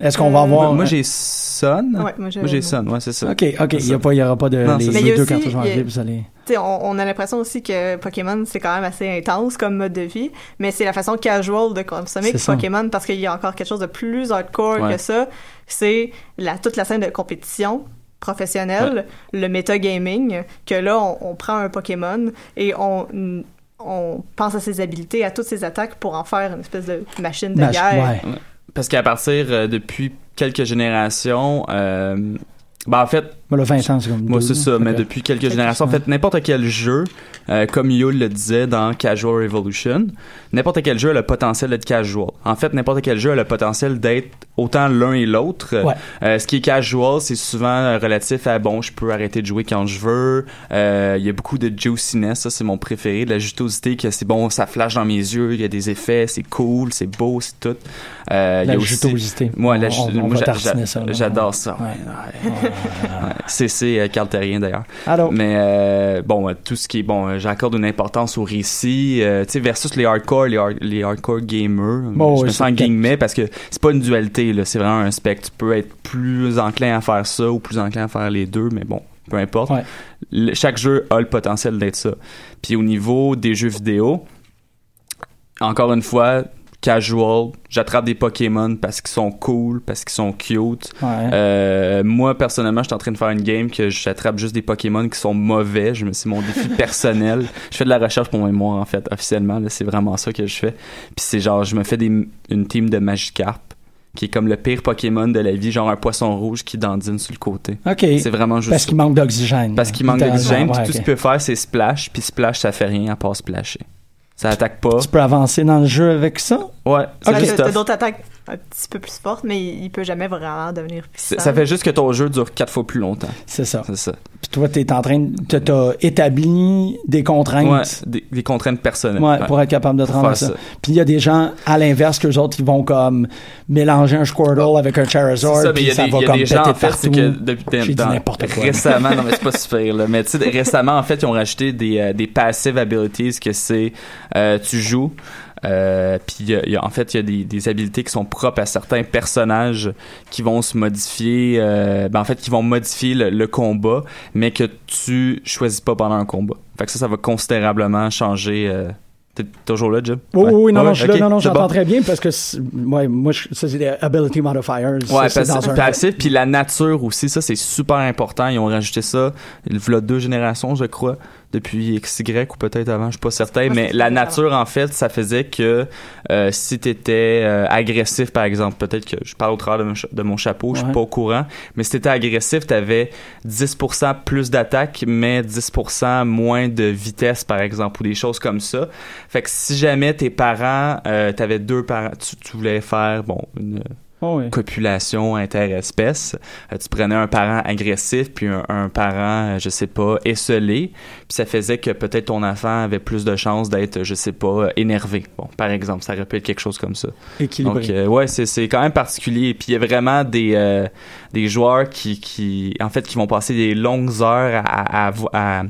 Est-ce qu'on va Euh, avoir. Moi, j'ai Sun. Ouais, moi, j'ai- Moi, j'ai Sun, ouais, c'est ça. Ok, ok. Il n'y aura pas de. Non, les, deux aussi- cartouches enlevées, vous allez. On, on a l'impression aussi que Pokémon, c'est quand même assez intense comme mode de vie, mais c'est la façon casual de consommer ça. Pokémon parce qu'il y a encore quelque chose de plus hardcore Ouais. que ça. C'est la, toute la scène de compétition professionnelle, le metagaming, que là, on, on prend un Pokémon et on, on pense à ses habilités, à toutes ses attaques pour en faire une espèce de machine de Mach- guerre. ouais. Parce qu'à partir euh, depuis quelques générations, euh, ben en fait, Moi, le 20 ans, c'est comme Moi, c'est ça, mais depuis quelques Quelques générations. En fait, n'importe quel jeu, euh, comme Yul le disait dans Casual Revolution, n'importe quel jeu a le potentiel d'être casual. En fait, n'importe quel jeu a le potentiel d'être autant l'un et l'autre. Ouais. Euh, ce qui est casual, c'est souvent relatif à, bon, je peux arrêter de jouer quand je veux. Euh, Il y a beaucoup de juiciness, ça c'est mon préféré, de la jutosité, que c'est bon, ça flash dans mes yeux, il y a des effets, c'est cool, c'est beau, c'est tout. Euh, il y La a aussi- jutosité. Moi, la On- ju- on- on moi, là. J'adore ça. Ouais. CC euh, Carl Terrien d'ailleurs. Alors, Mais euh, bon, euh, tout ce qui est bon, j'accorde une importance au récit, euh, tu sais, versus les hardcore, les, hard- les hardcore gamers. Bon, je ouais, me sens guillemets parce que c'est pas une dualité, là, c'est vraiment un spectre. Tu peux être plus enclin à faire ça ou plus enclin à faire les deux, mais bon, peu importe. Ouais. Le- chaque jeu a le potentiel d'être ça. Puis au niveau des jeux vidéo, encore une fois, casual, j'attrape des Pokémon parce qu'ils sont cool, parce qu'ils sont cute. ouais. Euh, moi, personnellement, je suis en train de faire une game que j'attrape juste des Pokémon qui sont mauvais. Je me, c'est mon défi personnel. Je fais de la recherche pour mémoire, en fait, officiellement. C'est vraiment ça que je fais. Puis c'est genre, je me fais des, une team de Magikarp, qui est comme le pire Pokémon de la vie, genre un poisson rouge qui dandine sur le côté. OK. C'est vraiment juste Parce qu'il manque d'oxygène. Parce qu'il manque d'oxygène, puis ouais, tout ok. ce qu'il peut faire, c'est splash, puis splash, ça fait rien à part splasher. Ça attaque pas. Tu peux avancer dans le jeu avec ça? Ouais, stuff. T'as d'autres attaques? Un petit peu plus fortes, mais il peut jamais vraiment devenir puissant. Ça fait juste que ton jeu dure quatre fois plus longtemps. C'est ça. C'est ça. Puis toi, t'es en train de... t'as- établi des contraintes Ouais, des, des contraintes personnelles. Ouais, Ouais. pour être capable de te rendre ça. ça. Puis il y a des gens, à l'inverse, qu'eux autres, ils vont comme mélanger un Squirtle avec un Charizard, ça, puis y a ça des, va comme des gens, péter en fait, c'est partout. que depuis J'ai dit dans- n'importe quoi. récemment, non, mais c'est pas super, là, mais tu sais, récemment, en fait, ils ont rajouté des, euh, des passive abilities que c'est, euh, tu joues, euh, puis en fait, il y a des, des habilités qui sont propres à certains personnages qui vont se modifier, euh, ben, en fait, qui vont modifier le, le combat, mais que tu choisis pas pendant un combat. Fait que ça, ça va considérablement changer. Euh, T'es toujours là, Jim? Oui, oui, oui, non, Ouais, non, je suis ok, là, non, non, j'entends bon. très bien parce que, ouais, moi, je- ça, c'est des ability modifiers. Ouais, passif, puis la nature aussi, ça c'est super important. Ils ont rajouté ça, il y a deux générations, je crois, depuis XY ou peut-être avant, je suis pas certain. Mais la nature, en fait, ça faisait que euh, si t'étais euh, agressif, par exemple, peut-être que je parle au travers de mon, cha- de mon chapeau, je suis Ouais. pas au courant, mais si t'étais agressif, t'avais 10% plus d'attaque, mais 10% moins de vitesse, par exemple, ou des choses comme ça. Fait que si jamais tes parents, euh, t'avais deux parents, tu, tu voulais faire, bon, une Oh, oui. copulation interespèce. Euh, tu prenais un parent agressif puis un, un parent, euh, je sais pas, esselé, puis ça faisait que peut-être ton enfant avait plus de chances d'être, je sais pas, euh, énervé. Bon, par exemple, ça aurait pu être quelque chose comme ça. Équilibré. Donc, euh, ouais, c'est, quand même particulier. Puis il y a vraiment des, euh, des joueurs qui, qui, en fait, qui vont passer des longues heures à, à, à,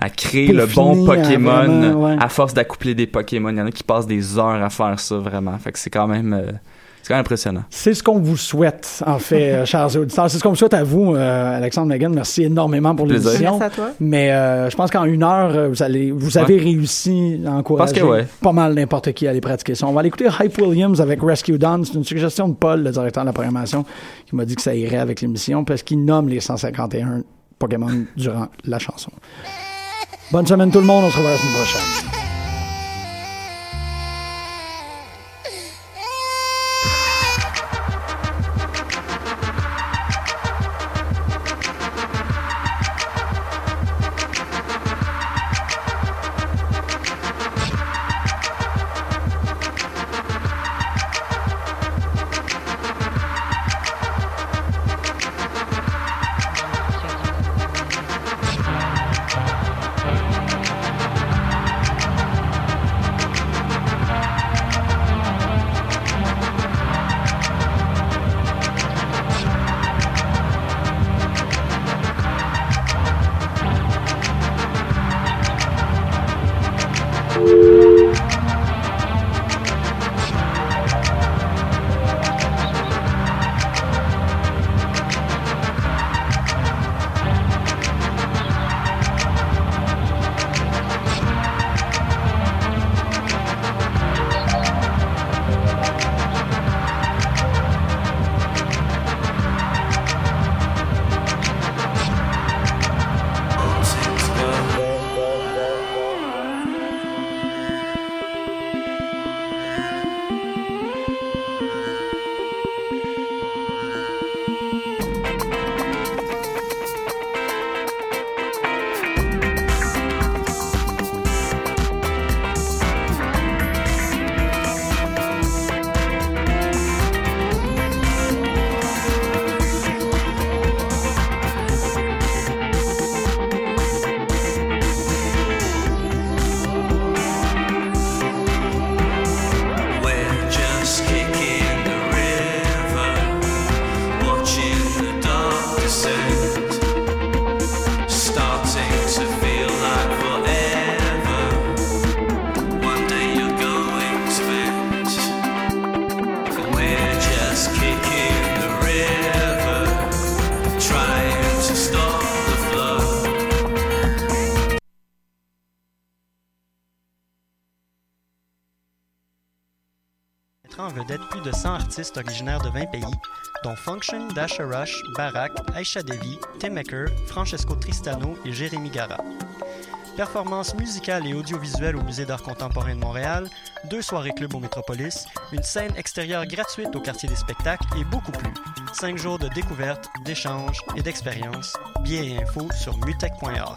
à créer Pour le bon finir, Pokémon vraiment, ouais. à force d'accoupler des Pokémon. Il y en a qui passent des heures à faire ça, vraiment. Fait que c'est quand même, euh, quand même impressionnant. C'est ce qu'on vous souhaite, en fait, euh, chers auditeurs. C'est ce qu'on vous souhaite à vous, euh, Alexandre Megan. Merci énormément pour l'émission. Merci à toi. Mais euh, je pense qu'en une heure, vous allez, vous avez réussi à encourager Parce que ouais. pas mal n'importe qui à aller pratiquer ça. On va aller écouter Hype Williams avec Rescue Dawn. C'est une suggestion de Paul, le directeur de la programmation, qui m'a dit que ça irait avec l'émission parce qu'il nomme les 151 Pokémon durant la chanson. Bonne semaine tout le monde. On se revoit la semaine prochaine. Artistes originaires de 20 pays, dont Function, Dasha Rush, Barak, Aisha Devi, Tim Maker, Francesco Tristano et Jérémy Gara. Performances musicales et audiovisuelles au Musée d'art contemporain de Montréal, deux soirées club au Métropolis, une scène extérieure gratuite au quartier des spectacles et beaucoup plus. Cinq jours de découvertes, d'échanges et d'expériences. Billets et infos sur mutech.org.